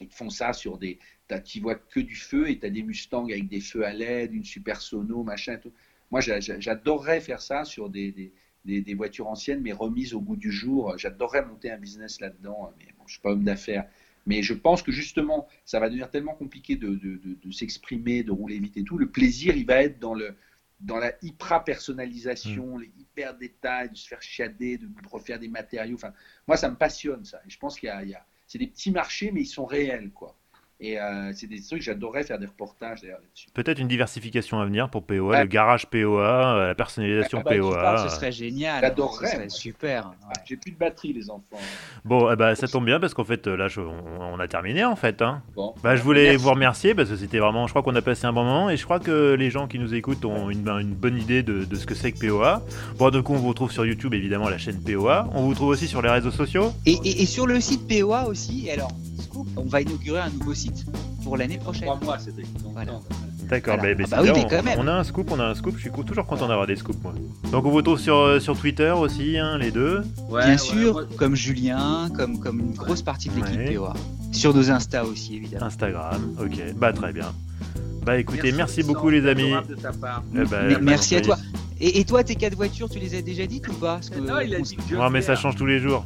Ils font ça sur des. Tu vois que du feu et tu as des Mustangs avec des feux à LED, une super sono, machin tout. Moi, j'a- j'a- j'adorerais faire ça sur des, des, des- des voitures anciennes, mais remises au goût du jour. J'adorerais monter un business là-dedans, mais bon, je suis pas homme d'affaires. Mais je pense que justement, ça va devenir tellement compliqué de, de- de- de s'exprimer, de rouler vite et tout. Le plaisir, il va être dans, le, dans la hyper personnalisation, les hyper détails, de se faire chiader, de, refaire des matériaux. Enfin, moi, ça me passionne ça. Et je pense qu'il y a, a- c'est des petits marchés, mais ils sont réels, quoi. Et euh, c'est des trucs, j'adorerais faire des reportages d'ailleurs là-dessus. Peut-être une diversification à venir pour POA, Ouais. le garage POA, euh, la personnalisation Ah bah, POA. parles, ce serait génial. J'adorerais, Ce serait super. ouais. J'ai plus de batterie, les enfants. Bon, eh ben, ça tombe bien parce qu'en fait, là, je- on, on a terminé en fait. hein. Bon. Bah, je voulais Merci. vous remercier parce que c'était vraiment, je crois qu'on a passé un bon moment et je crois que les gens qui nous écoutent ont une, ben, une bonne idée de, de ce que c'est que POA. Bon, du coup, on vous retrouve sur YouTube évidemment, la chaîne POA. On vous trouve aussi sur les réseaux sociaux. Et, et- et sur le site POA aussi, alors, Scoop, on va inaugurer un nouveau site pour l'année prochaine. Trois mois, c'était Voilà. D'accord, Voilà. bah, bah, Ah bah oui, mais quand on, même. on a un scoop, on a un scoop. Je suis toujours content d'avoir des scoops, moi. Donc, on vous retrouve sur, euh, sur Twitter aussi, hein, les deux. Bien sûr, comme Julien, comme, comme une grosse partie de l'équipe. POA. Sur nos Insta aussi, évidemment. Instagram, ok, bah très bien. Bah écoutez, merci, beaucoup les amis. De ta part. Eh ben, bah, merci à toi. Et, et toi, tes quatre voitures, tu les as déjà dites ou pas? Parce que Non, il a dit que Ouais, mais ça Deere. change tous les jours.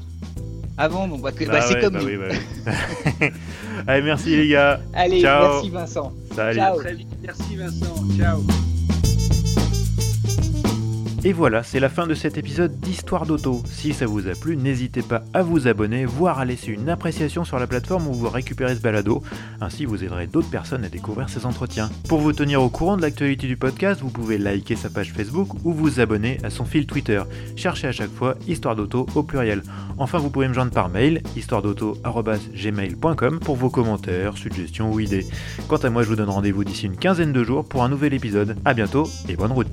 Avant, bon, bah, Bah bah, c'est ouais, comme bah nous. oui, bah oui. Allez, merci les gars. Allez, Ciao. merci Vincent. Salut. Ciao. Très vite. Merci Vincent. Ciao. Et voilà, c'est la fin de cet épisode d'Histoire d'auto. Si ça vous a plu, n'hésitez pas à vous abonner, voire à laisser une appréciation sur la plateforme où vous récupérez ce balado. Ainsi, vous aiderez d'autres personnes à découvrir ces entretiens. Pour vous tenir au courant de l'actualité du podcast, vous pouvez liker sa page Facebook ou vous abonner à son fil Twitter. Cherchez à chaque fois Histoire d'auto au pluriel. Enfin, vous pouvez me joindre par mail, histoiredauto.gmail.com pour vos commentaires, suggestions ou idées. Quant à moi, je vous donne rendez-vous d'ici une quinzaine de jours pour un nouvel épisode. A bientôt et bonne route